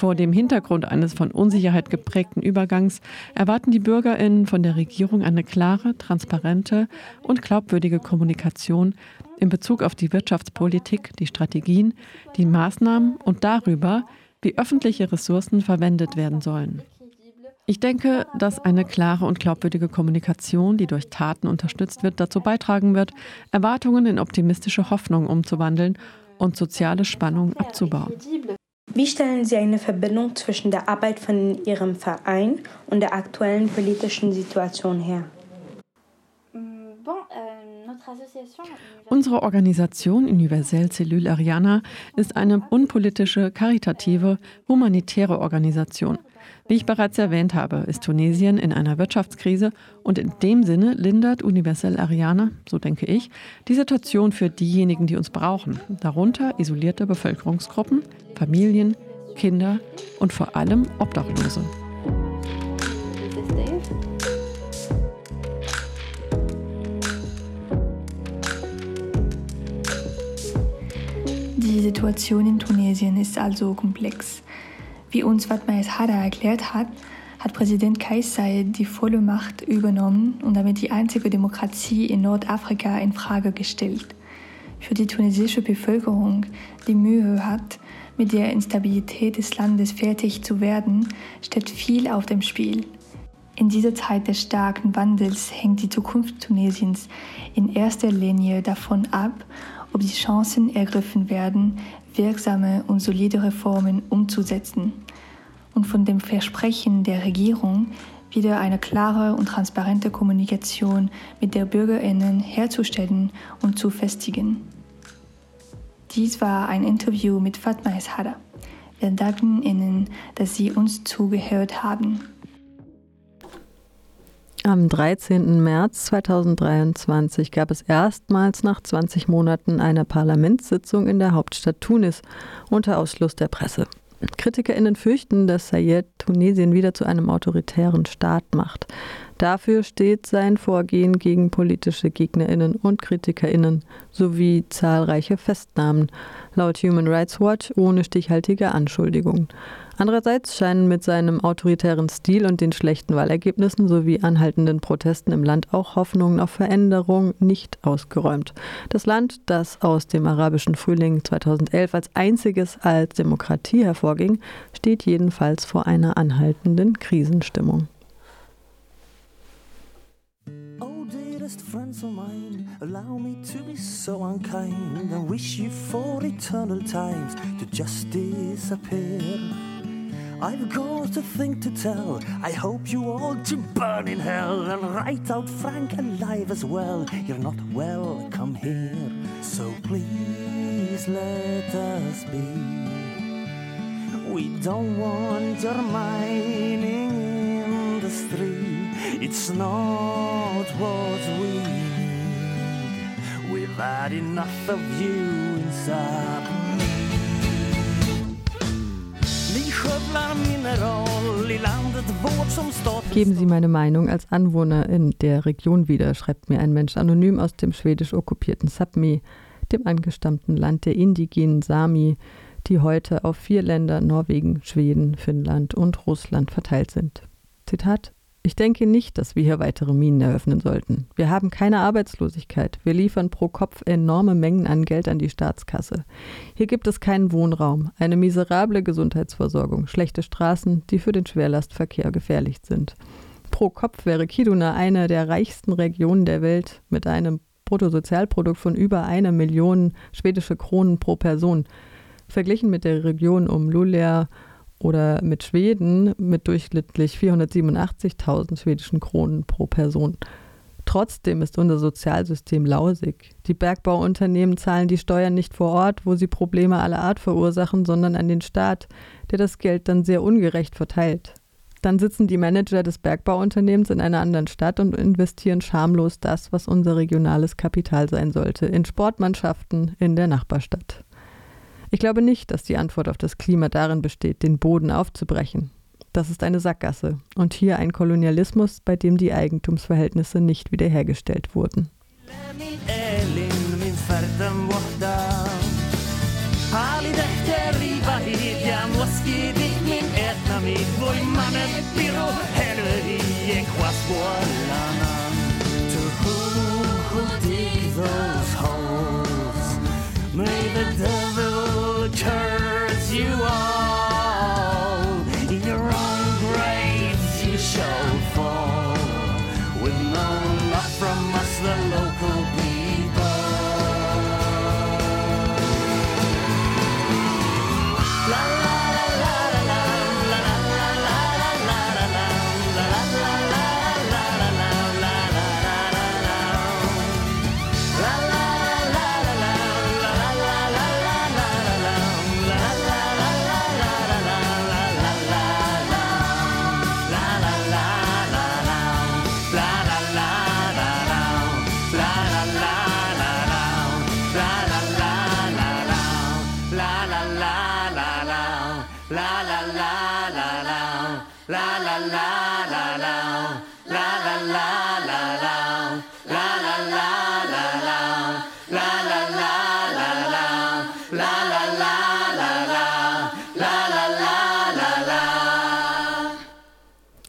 [SPEAKER 10] Vor dem Hintergrund eines von Unsicherheit geprägten Übergangs erwarten die Bürgerinnen von der Regierung eine klare, transparente und glaubwürdige Kommunikation in Bezug auf die Wirtschaftspolitik, die Strategien, die Maßnahmen und darüber, wie öffentliche Ressourcen verwendet werden sollen. Ich denke, dass eine klare und glaubwürdige Kommunikation, die durch Taten unterstützt wird, dazu beitragen wird, Erwartungen in optimistische Hoffnung umzuwandeln und soziale Spannungen abzubauen.
[SPEAKER 16] Wie stellen Sie eine Verbindung zwischen der Arbeit von Ihrem Verein und der aktuellen politischen Situation her?
[SPEAKER 10] Unsere Organisation Universelle Cellule Ariana ist eine unpolitische, karitative, humanitäre Organisation. Wie ich bereits erwähnt habe, ist Tunesien in einer Wirtschaftskrise und in dem Sinne lindert Universell Ariana, so denke ich, die Situation für diejenigen, die uns brauchen, darunter isolierte Bevölkerungsgruppen, Familien, Kinder und vor allem Obdachlose.
[SPEAKER 17] Die Situation in Tunesien ist also komplex. Wie uns Fatma Hada erklärt hat, hat Präsident Kais die volle Macht übernommen und damit die einzige Demokratie in Nordafrika in Frage gestellt. Für die tunesische Bevölkerung, die Mühe hat, mit der Instabilität des Landes fertig zu werden, steht viel auf dem Spiel. In dieser Zeit des starken Wandels hängt die Zukunft Tunesiens in erster Linie davon ab, ob die Chancen ergriffen werden, wirksame und solide Reformen umzusetzen und von dem Versprechen der Regierung, wieder eine klare und transparente Kommunikation mit der Bürgerinnen herzustellen und zu festigen. Dies war ein Interview mit Fatma Eshada. Wir danken Ihnen, dass Sie uns zugehört haben.
[SPEAKER 1] Am 13. März 2023 gab es erstmals nach 20 Monaten eine Parlamentssitzung in der Hauptstadt Tunis unter Ausschluss der Presse. KritikerInnen fürchten, dass Sayed Tunesien wieder zu einem autoritären Staat macht. Dafür steht sein Vorgehen gegen politische GegnerInnen und KritikerInnen sowie zahlreiche Festnahmen, laut Human Rights Watch ohne stichhaltige Anschuldigungen. Andererseits scheinen mit seinem autoritären Stil und den schlechten Wahlergebnissen sowie anhaltenden Protesten im Land auch Hoffnungen auf Veränderung nicht ausgeräumt. Das Land, das aus dem arabischen Frühling 2011 als einziges als Demokratie hervorging, steht jedenfalls vor einer anhaltenden Krisenstimmung. Friends of mine allow me to be so unkind and wish you for eternal times to just disappear. I've got a thing to tell. I hope you all to burn in hell and write out Frank alive as well. You're not welcome here, so please let us be.
[SPEAKER 18] We don't want your mining industry. It's not what we need. We've had enough of you inside me.
[SPEAKER 1] Geben Sie meine Meinung als Anwohner in der Region wieder, schreibt mir ein Mensch anonym aus dem schwedisch okkupierten Sapmi, dem angestammten Land der indigenen Sami, die heute auf vier Länder Norwegen, Schweden, Finnland und Russland verteilt sind. Zitat ich denke nicht, dass wir hier weitere Minen eröffnen sollten. Wir haben keine Arbeitslosigkeit. Wir liefern pro Kopf enorme Mengen an Geld an die Staatskasse. Hier gibt es keinen Wohnraum, eine miserable Gesundheitsversorgung, schlechte Straßen, die für den Schwerlastverkehr gefährlich sind. Pro Kopf wäre Kiduna eine der reichsten Regionen der Welt mit einem Bruttosozialprodukt von über einer Million schwedische Kronen pro Person. Verglichen mit der Region um Luleå oder mit Schweden mit durchschnittlich 487.000 schwedischen Kronen pro Person. Trotzdem ist unser Sozialsystem lausig. Die Bergbauunternehmen zahlen die Steuern nicht vor Ort, wo sie Probleme aller Art verursachen, sondern an den Staat, der das Geld dann sehr ungerecht verteilt. Dann sitzen die Manager des Bergbauunternehmens in einer anderen Stadt und investieren schamlos das, was unser regionales Kapital sein sollte, in Sportmannschaften in der Nachbarstadt. Ich glaube nicht, dass die Antwort auf das Klima darin besteht, den Boden aufzubrechen. Das ist eine Sackgasse und hier ein Kolonialismus, bei dem die Eigentumsverhältnisse nicht wiederhergestellt wurden.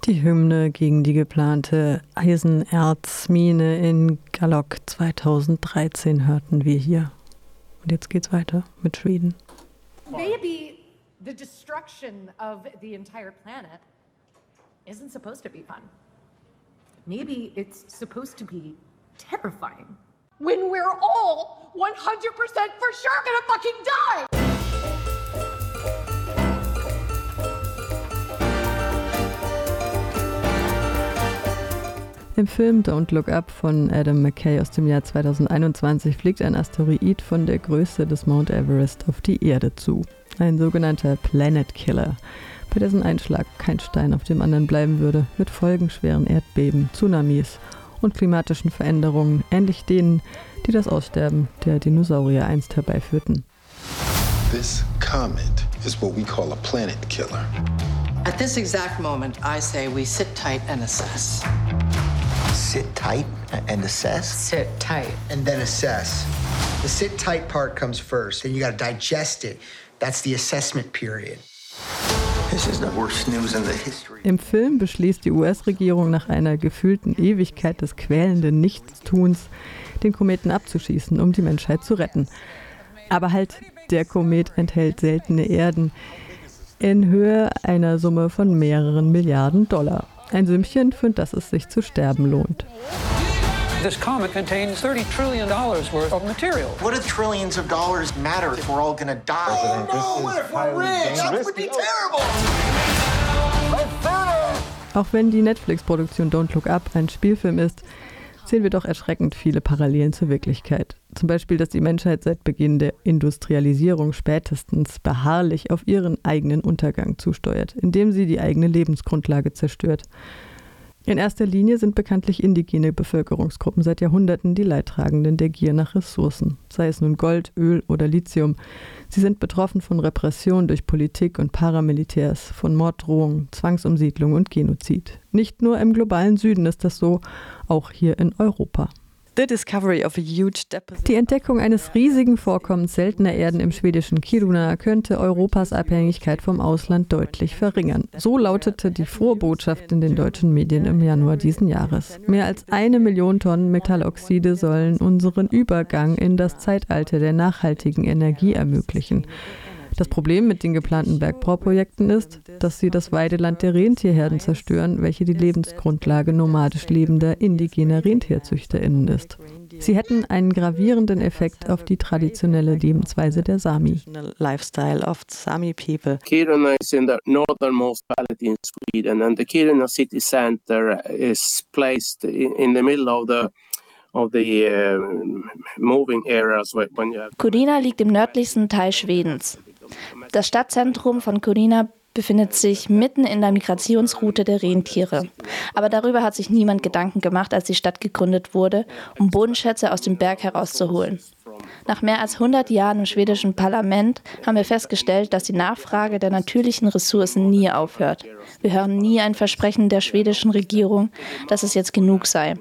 [SPEAKER 1] Die Hymne gegen die geplante Eisenerzmine in Galok 2013 hörten wir hier. Und jetzt geht's weiter mit Schweden.
[SPEAKER 19] Maybe the destruction of the entire planet isn't supposed to be fun. Maybe it's supposed to be terrifying. When we're all 100% for sure gonna fucking die!
[SPEAKER 1] Im Film Don't Look Up von Adam McKay aus dem Jahr 2021 fliegt ein Asteroid von der Größe des Mount Everest auf die Erde zu. Ein sogenannter Planet Killer, bei dessen Einschlag kein Stein auf dem anderen bleiben würde, mit folgenschweren Erdbeben, Tsunamis und klimatischen Veränderungen, ähnlich denen, die das Aussterben der Dinosaurier einst herbeiführten.
[SPEAKER 20] This comet is what we call a planet killer.
[SPEAKER 21] At this exact moment, I say we sit tight and assess.
[SPEAKER 22] Sit tight and assess?
[SPEAKER 21] Sit tight.
[SPEAKER 22] And then assess. The sit tight part comes first, then you gotta digest it. That's the assessment period.
[SPEAKER 20] This is the worst news in the history.
[SPEAKER 1] Im Film beschließt die US-Regierung nach einer gefühlten Ewigkeit des quälenden Nichtstuns, den Kometen abzuschießen, um die Menschheit zu retten. Aber halt, der Komet enthält seltene Erden in Höhe einer Summe von mehreren Milliarden Dollar. Ein Sümmchen, für das es sich zu sterben lohnt.
[SPEAKER 23] This comet contains $30 trillion worth of material.
[SPEAKER 22] What do trillions of dollars matter if we're all gonna die?
[SPEAKER 20] no, what if we're rich? That would be terrible!
[SPEAKER 1] Auch wenn die Netflix-Produktion Don't Look Up ein Spielfilm ist, sehen wir doch erschreckend viele Parallelen zur Wirklichkeit. Zum Beispiel, dass die Menschheit seit Beginn der Industrialisierung spätestens beharrlich auf ihren eigenen Untergang zusteuert, indem sie die eigene Lebensgrundlage zerstört. In erster Linie sind bekanntlich indigene Bevölkerungsgruppen seit Jahrhunderten die Leidtragenden der Gier nach Ressourcen, sei es nun Gold, Öl oder Lithium. Sie sind betroffen von Repression durch Politik und Paramilitärs, von Morddrohungen, Zwangsumsiedlung und Genozid. Nicht nur im globalen Süden ist das so, auch hier in Europa. Die Entdeckung eines riesigen Vorkommens seltener Erden im schwedischen Kiruna könnte Europas Abhängigkeit vom Ausland deutlich verringern. So lautete die frohe Botschaft in den deutschen Medien im Januar diesen Jahres. Mehr als eine Million Tonnen Metalloxide sollen unseren Übergang in das Zeitalter der nachhaltigen Energie ermöglichen. Das Problem mit den geplanten Bergbauprojekten ist, dass sie das Weideland der Rentierherden zerstören, welche die Lebensgrundlage nomadisch lebender indigener RentierzüchterInnen ist. Sie hätten einen gravierenden Effekt auf die traditionelle Lebensweise der Sami.
[SPEAKER 24] Lifestyle of Sami people. Kiruna is in the northernmost valley in Sweden and the Kiruna city center is placed in the middle of the uh,
[SPEAKER 25] Kiruna liegt im nördlichsten Teil Schwedens. Das Stadtzentrum von Corina befindet sich mitten in der Migrationsroute der Rentiere. Aber darüber hat sich niemand Gedanken gemacht, als die Stadt gegründet wurde, um Bodenschätze aus dem Berg herauszuholen. Nach mehr als 100 Jahren im schwedischen Parlament haben wir festgestellt, dass die Nachfrage der natürlichen Ressourcen nie aufhört. Wir hören nie ein Versprechen der schwedischen Regierung, dass es jetzt genug sei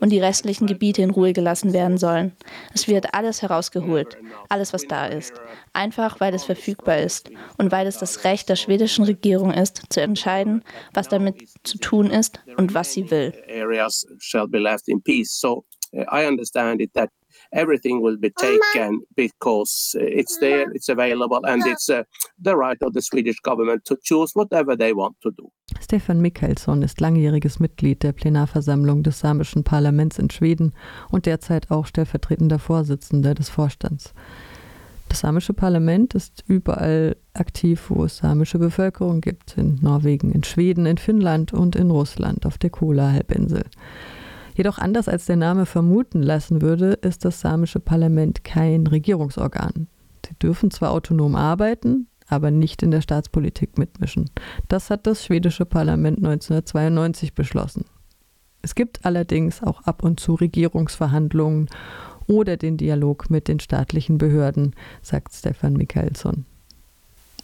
[SPEAKER 25] und die restlichen Gebiete in Ruhe gelassen werden sollen. Es wird alles herausgeholt, alles, was da ist, einfach weil es verfügbar ist und weil es das Recht der schwedischen Regierung ist, zu entscheiden, was damit zu tun ist und was sie will.
[SPEAKER 24] I understand it that everything will be taken because it's there, it's available, and it's uh, the right of the Swedish government to choose whatever they want to do.
[SPEAKER 1] Stefan Michaelsson ist langjähriges Mitglied der Plenarversammlung des samischen Parlaments in Schweden und derzeit auch stellvertretender Vorsitzender des Vorstands. Das samische Parlament ist überall aktiv, wo es samische Bevölkerung gibt, in Norwegen, in Schweden, in Finnland und in Russland auf der Kola-Halbinsel. Jedoch anders als der Name vermuten lassen würde, ist das samische Parlament kein Regierungsorgan. Sie dürfen zwar autonom arbeiten, aber nicht in der Staatspolitik mitmischen. Das hat das schwedische Parlament 1992 beschlossen. Es gibt allerdings auch ab und zu Regierungsverhandlungen oder den Dialog mit den staatlichen Behörden, sagt Stefan Michaelsson.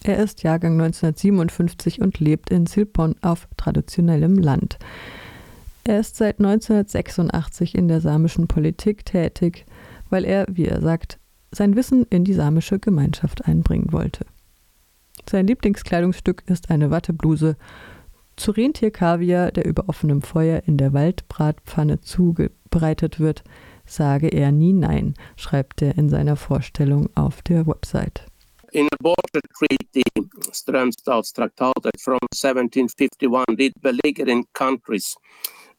[SPEAKER 1] Er ist Jahrgang 1957 und lebt in Silpon auf traditionellem Land. Er ist seit 1986 in der samischen Politik tätig, weil er, wie er sagt, sein Wissen in die samische Gemeinschaft einbringen wollte. Sein Lieblingskleidungsstück ist eine Wattebluse zu Rentierkaviar, der über offenem Feuer in der Waldbratpfanne zubereitet wird, sage er nie nein, schreibt er in seiner Vorstellung auf der Website.
[SPEAKER 24] In a border treaty, Strömstadstraktatet from 1751 did belligerent countries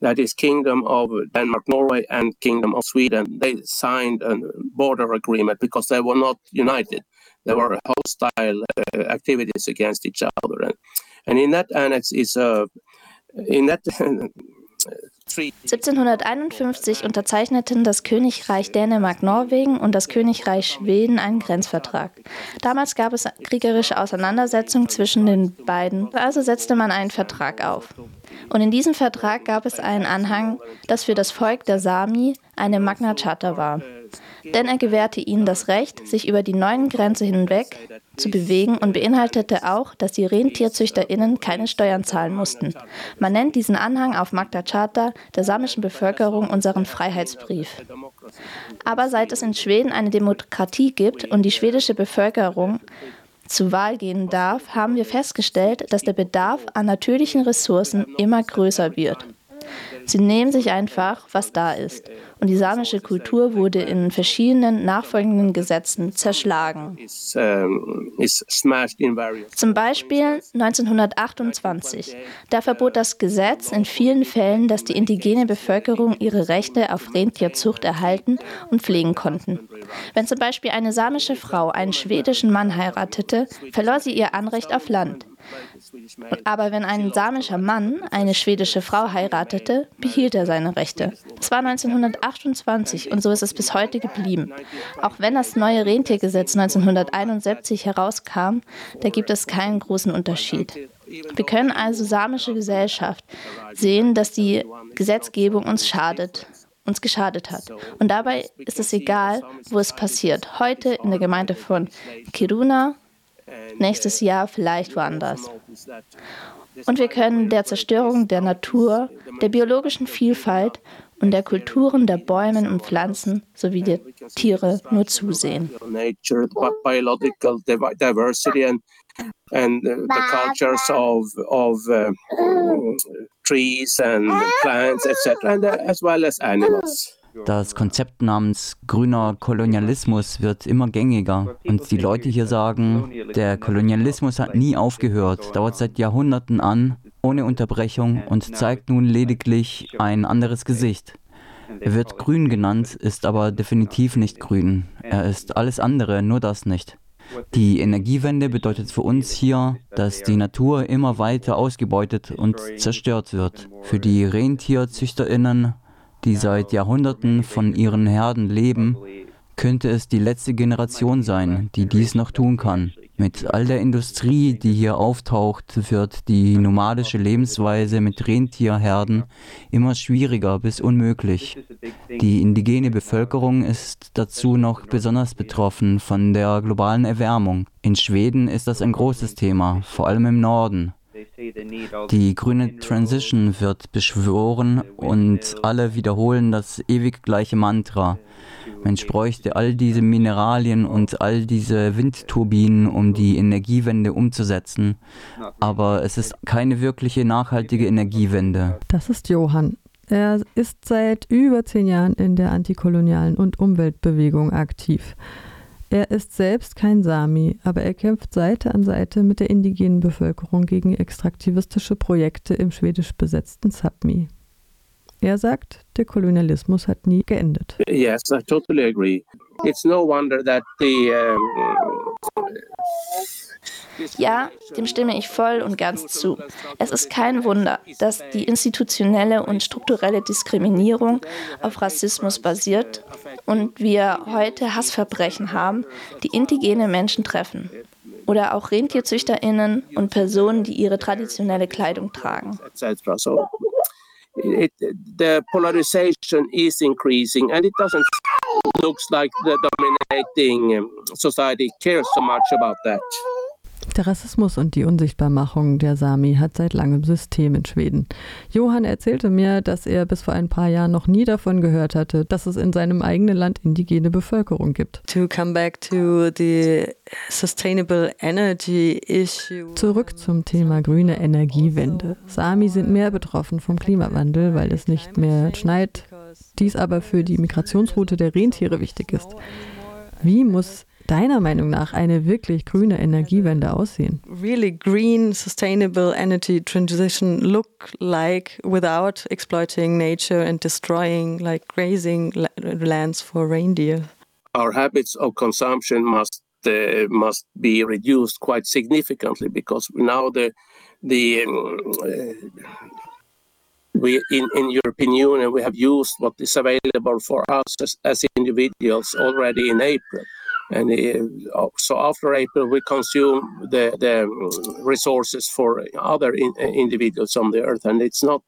[SPEAKER 24] that is Kingdom of Denmark, Norway, and Kingdom of Sweden. They signed a border agreement because they were not united. There were hostile uh, activities against each other, and, and in that annex is a in that
[SPEAKER 25] 1751 unterzeichneten das Königreich Dänemark-Norwegen und das Königreich Schweden einen Grenzvertrag. Damals gab es kriegerische Auseinandersetzungen zwischen den beiden, also setzte man einen Vertrag auf. Und in diesem Vertrag gab es einen Anhang, das für das Volk der Sami eine Magna Charta war. Denn er gewährte ihnen das Recht, sich über die neuen Grenze hinweg zu bewegen und beinhaltete auch, dass die RentierzüchterInnen keine Steuern zahlen mussten. Man nennt diesen Anhang auf Magna Charta der samischen Bevölkerung unseren Freiheitsbrief. Aber seit es in Schweden eine Demokratie gibt und die schwedische Bevölkerung zur Wahl gehen darf, haben wir festgestellt, dass der Bedarf an natürlichen Ressourcen immer größer wird. Sie nehmen sich einfach, was da ist. Und die samische Kultur wurde in verschiedenen nachfolgenden Gesetzen zerschlagen. Zum Beispiel 1928. Da verbot das Gesetz in vielen Fällen, dass die indigene Bevölkerung ihre Rechte auf Rentierzucht erhalten und pflegen konnten. Wenn zum Beispiel eine samische Frau einen schwedischen Mann heiratete, verlor sie ihr Anrecht auf Land. Aber wenn ein samischer Mann eine schwedische Frau heiratete, behielt er seine Rechte. Es war 1928 und so ist es bis heute geblieben. Auch wenn das neue Rentiergesetz 1971 herauskam, da gibt es keinen großen Unterschied. Wir können also samische Gesellschaft sehen, dass die Gesetzgebung uns schadet uns geschadet hat. Und dabei ist es egal, wo es passiert. Heute in der Gemeinde von Kiruna, nächstes Jahr vielleicht woanders. Und wir können der Zerstörung der Natur, der biologischen Vielfalt und der Kulturen der Bäume und Pflanzen sowie der Tiere nur zusehen.
[SPEAKER 24] and uh, the cultures of of uh, trees and plants etc and uh, as well as animals
[SPEAKER 26] Das Konzept namens grüner Kolonialismus wird immer gängiger. Und die Leute hier sagen, der Kolonialismus hat nie aufgehört, dauert seit Jahrhunderten an, ohne Unterbrechung und zeigt nun lediglich ein anderes Gesicht. Er wird grün genannt, ist aber definitiv nicht grün. Er ist alles andere, nur das nicht. Die Energiewende bedeutet für uns hier, dass die Natur immer weiter ausgebeutet und zerstört wird. Für die Rentierzüchterinnen die seit Jahrhunderten von ihren Herden leben, könnte es die letzte Generation sein, die dies noch tun kann. Mit all der Industrie, die hier auftaucht, wird die nomadische Lebensweise mit Rentierherden immer schwieriger bis unmöglich. Die indigene Bevölkerung ist dazu noch besonders betroffen von der globalen Erwärmung. In Schweden ist das ein großes Thema, vor allem im Norden. Die grüne Transition wird beschworen und alle wiederholen das ewig gleiche Mantra. Mensch bräuchte all diese Mineralien und all diese Windturbinen, um die Energiewende umzusetzen. Aber es ist keine wirkliche nachhaltige Energiewende.
[SPEAKER 1] Das ist Johann. Er ist seit über zehn Jahren in der antikolonialen und Umweltbewegung aktiv. Er ist selbst kein Sami, aber er kämpft Seite an Seite mit der indigenen Bevölkerung gegen extraktivistische Projekte im schwedisch besetzten Sapmi. Er sagt, der Kolonialismus hat nie geendet.
[SPEAKER 24] Yes, I totally agree. It's no wonder that the um,
[SPEAKER 25] ja, dem stimme ich voll und ganz zu. Es ist kein Wunder, dass die institutionelle und strukturelle Diskriminierung auf Rassismus basiert und wir heute Hassverbrechen haben, die indigene Menschen treffen. Oder auch Rentierzüchterinnen und Personen, die ihre traditionelle Kleidung tragen.
[SPEAKER 24] It, the polarization is increasing and it doesn't look like the dominating society cares so much about that.
[SPEAKER 1] Der Rassismus und die Unsichtbarmachung der Sami hat seit langem System in Schweden. Johann erzählte mir, dass er bis vor ein paar Jahren noch nie davon gehört hatte, dass es in seinem eigenen Land indigene Bevölkerung gibt.
[SPEAKER 27] To come back to the sustainable energy issue.
[SPEAKER 1] Zurück zum Thema grüne Energiewende. Sami sind mehr betroffen vom Klimawandel, weil es nicht mehr schneit, dies aber für die Migrationsroute der Rentiere wichtig ist. Wie muss deiner Meinung nach eine wirklich grüne Energiewende aussehen?
[SPEAKER 27] Really green, sustainable energy transition look like without exploiting nature and destroying like grazing lands for reindeer?
[SPEAKER 24] Our habits of consumption must uh, must be reduced quite significantly because now the the um, uh, we in, in European Union we have used what is available for us as, as individuals already in April. And uh, so after April we consume the, the resources for other in, individuals on the earth, and it's not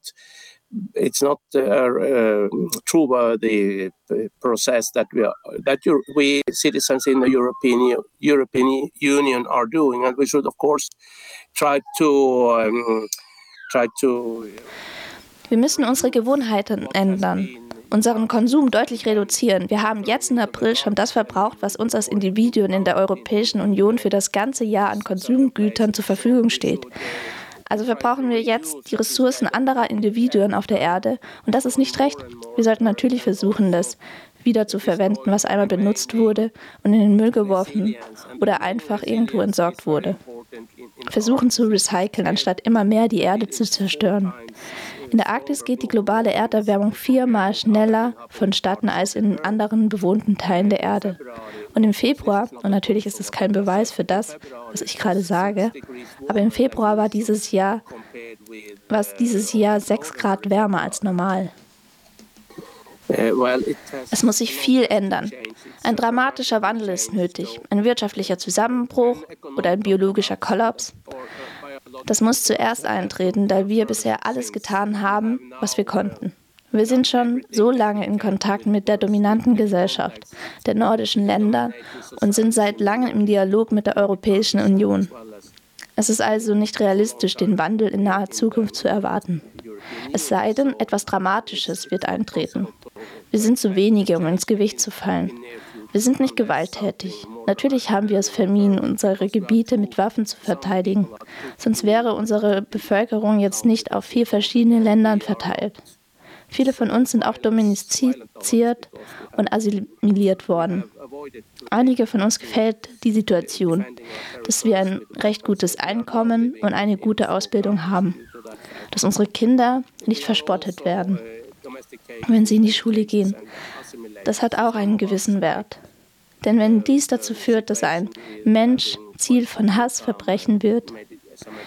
[SPEAKER 24] it's not uh, uh, true uh, the process that we are, that you, we citizens in the European European Union are doing, and we should of course try to um, try to.
[SPEAKER 25] Wir müssen unsere Gewohnheiten ändern. Unseren Konsum deutlich reduzieren. Wir haben jetzt im April schon das verbraucht, was uns als Individuen in der Europäischen Union für das ganze Jahr an Konsumgütern zur Verfügung steht. Also verbrauchen wir jetzt die Ressourcen anderer Individuen auf der Erde und das ist nicht recht. Wir sollten natürlich versuchen, das wieder zu verwenden, was einmal benutzt wurde und in den Müll geworfen oder einfach irgendwo entsorgt wurde. Versuchen zu recyceln, anstatt immer mehr die Erde zu zerstören. In der Arktis geht die globale Erderwärmung viermal schneller vonstatten als in anderen bewohnten Teilen der Erde. Und im Februar, und natürlich ist es kein Beweis für das, was ich gerade sage, aber im Februar war dieses Jahr, war es dieses Jahr sechs Grad wärmer als normal. Es muss sich viel ändern. Ein dramatischer Wandel ist nötig, ein wirtschaftlicher Zusammenbruch oder ein biologischer Kollaps. Das muss zuerst eintreten, da wir bisher alles getan haben, was wir konnten. Wir sind schon so lange in Kontakt mit der dominanten Gesellschaft der nordischen Länder und sind seit langem im Dialog mit der Europäischen Union. Es ist also nicht realistisch, den Wandel in naher Zukunft zu erwarten. Es sei denn, etwas Dramatisches wird eintreten. Wir sind zu wenige, um ins Gewicht zu fallen. Wir sind nicht gewalttätig. Natürlich haben wir es vermieden, unsere Gebiete mit Waffen zu verteidigen. Sonst wäre unsere Bevölkerung jetzt nicht auf vier verschiedene Länder verteilt. Viele von uns sind auch domestiziert und assimiliert worden. Einige von uns gefällt die Situation, dass wir ein recht gutes Einkommen und eine gute Ausbildung haben, dass unsere Kinder nicht verspottet werden, wenn sie in die Schule gehen. Das hat auch einen gewissen Wert. Denn wenn dies dazu führt, dass ein Mensch Ziel von Hassverbrechen wird,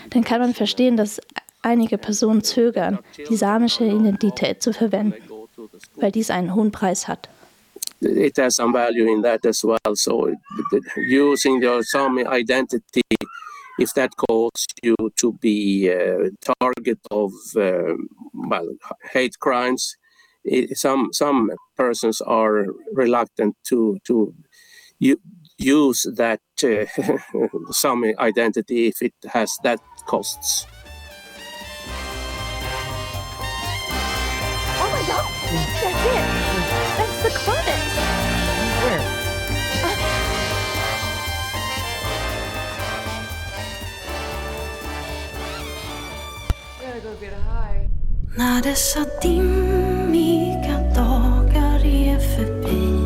[SPEAKER 25] dann kann man verstehen, dass einige Personen zögern, die samische Identität zu verwenden, weil dies einen hohen Preis hat.
[SPEAKER 24] It has some value in that as well. So using your Sami identity, if that causes you to be a target of uh, well hate crimes, it, some some persons are reluctant to to use that uh, Sami identity if it has that costs. Oh my God!
[SPEAKER 28] That's it. That's the climate.
[SPEAKER 19] Where?
[SPEAKER 29] När dessa dimmiga dagar är förbi.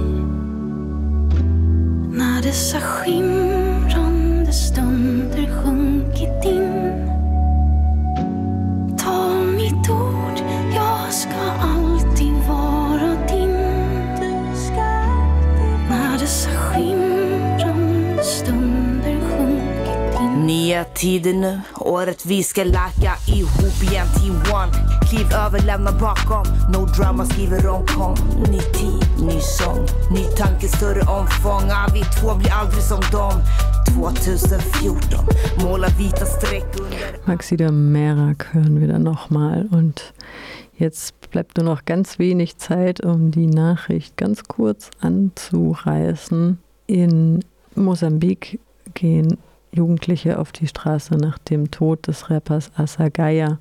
[SPEAKER 29] När dessa
[SPEAKER 30] skimmer tider nu, året vi ska lacka ihop igen Team One, kliv över, lämna bakom. No drama, skriver om kom. Ny tid, ny sång, ny tanke, större omfång. Ah, Vi två blir aldrig som dem. 2014, måla vita streck under
[SPEAKER 1] Maxida Merak hören wir dann nochmal. Und jetzt bleibt nur noch ganz wenig Zeit, um die Nachricht ganz kurz anzureißen. In Mosambik gehen Jugendliche auf die Straße nach dem Tod des Rappers Asagaya.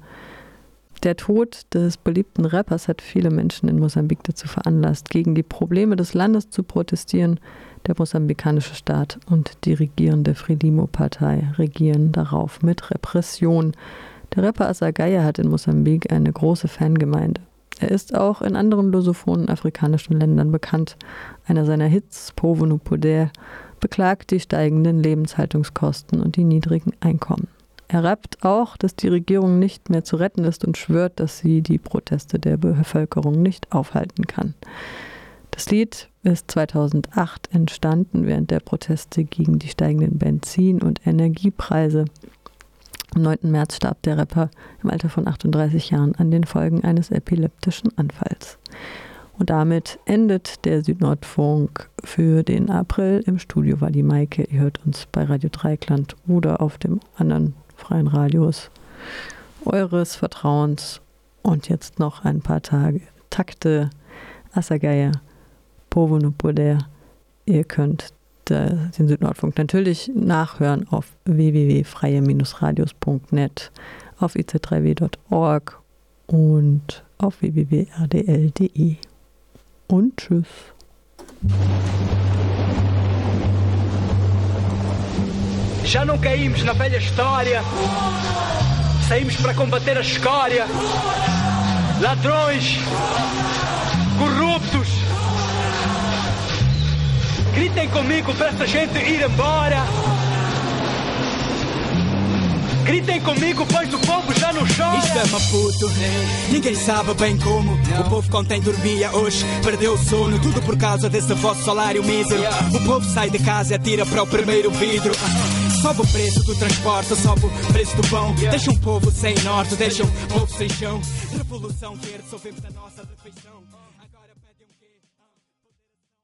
[SPEAKER 1] Der Tod des beliebten Rappers hat viele Menschen in Mosambik dazu veranlasst, gegen die Probleme des Landes zu protestieren. Der mosambikanische Staat und die regierende Frelimo-Partei regieren darauf mit Repression. Der Rapper Asagaya hat in Mosambik eine große Fangemeinde. Er ist auch in anderen lusophonen afrikanischen Ländern bekannt. Einer seiner Hits, Povo no Poder, beklagt die steigenden Lebenshaltungskosten und die niedrigen Einkommen. Er rappt auch, dass die Regierung nicht mehr zu retten ist und schwört, dass sie die Proteste der Bevölkerung nicht aufhalten kann. Das Lied ist 2008 entstanden während der Proteste gegen die steigenden Benzin- und Energiepreise. Am 9. März starb der Rapper im Alter von 38 Jahren an den Folgen eines epileptischen Anfalls. Und damit endet der Südnordfunk für den April. Im Studio war die Maike. Ihr hört uns bei Radio Dreikland oder auf dem anderen freien Radios eures Vertrauens. Und jetzt noch ein paar Tage Takte Asagaya Povo no Poder. Ihr könnt den Südnordfunk natürlich nachhören auf www.freie-radios.net, auf ic3w.org und auf www.rdl.de. Und tschüss.
[SPEAKER 31] Já não caímos na velha história. Saímos para combater a escória. Ladrões, corruptos. Gritem comigo para essa gente ir embora. Gritem comigo, pois o povo já não chora.
[SPEAKER 32] Isto é Maputo, ninguém sabe bem como. O povo contém dormia hoje, perdeu o sono. Tudo por causa desse vosso salário mísero. O povo sai de casa e atira para o primeiro vidro. Sobe o preço do transporte, sobe o preço do pão. Deixa um povo sem norte, deixa um povo sem chão. Revolução verde, só vemos a nossa refeição.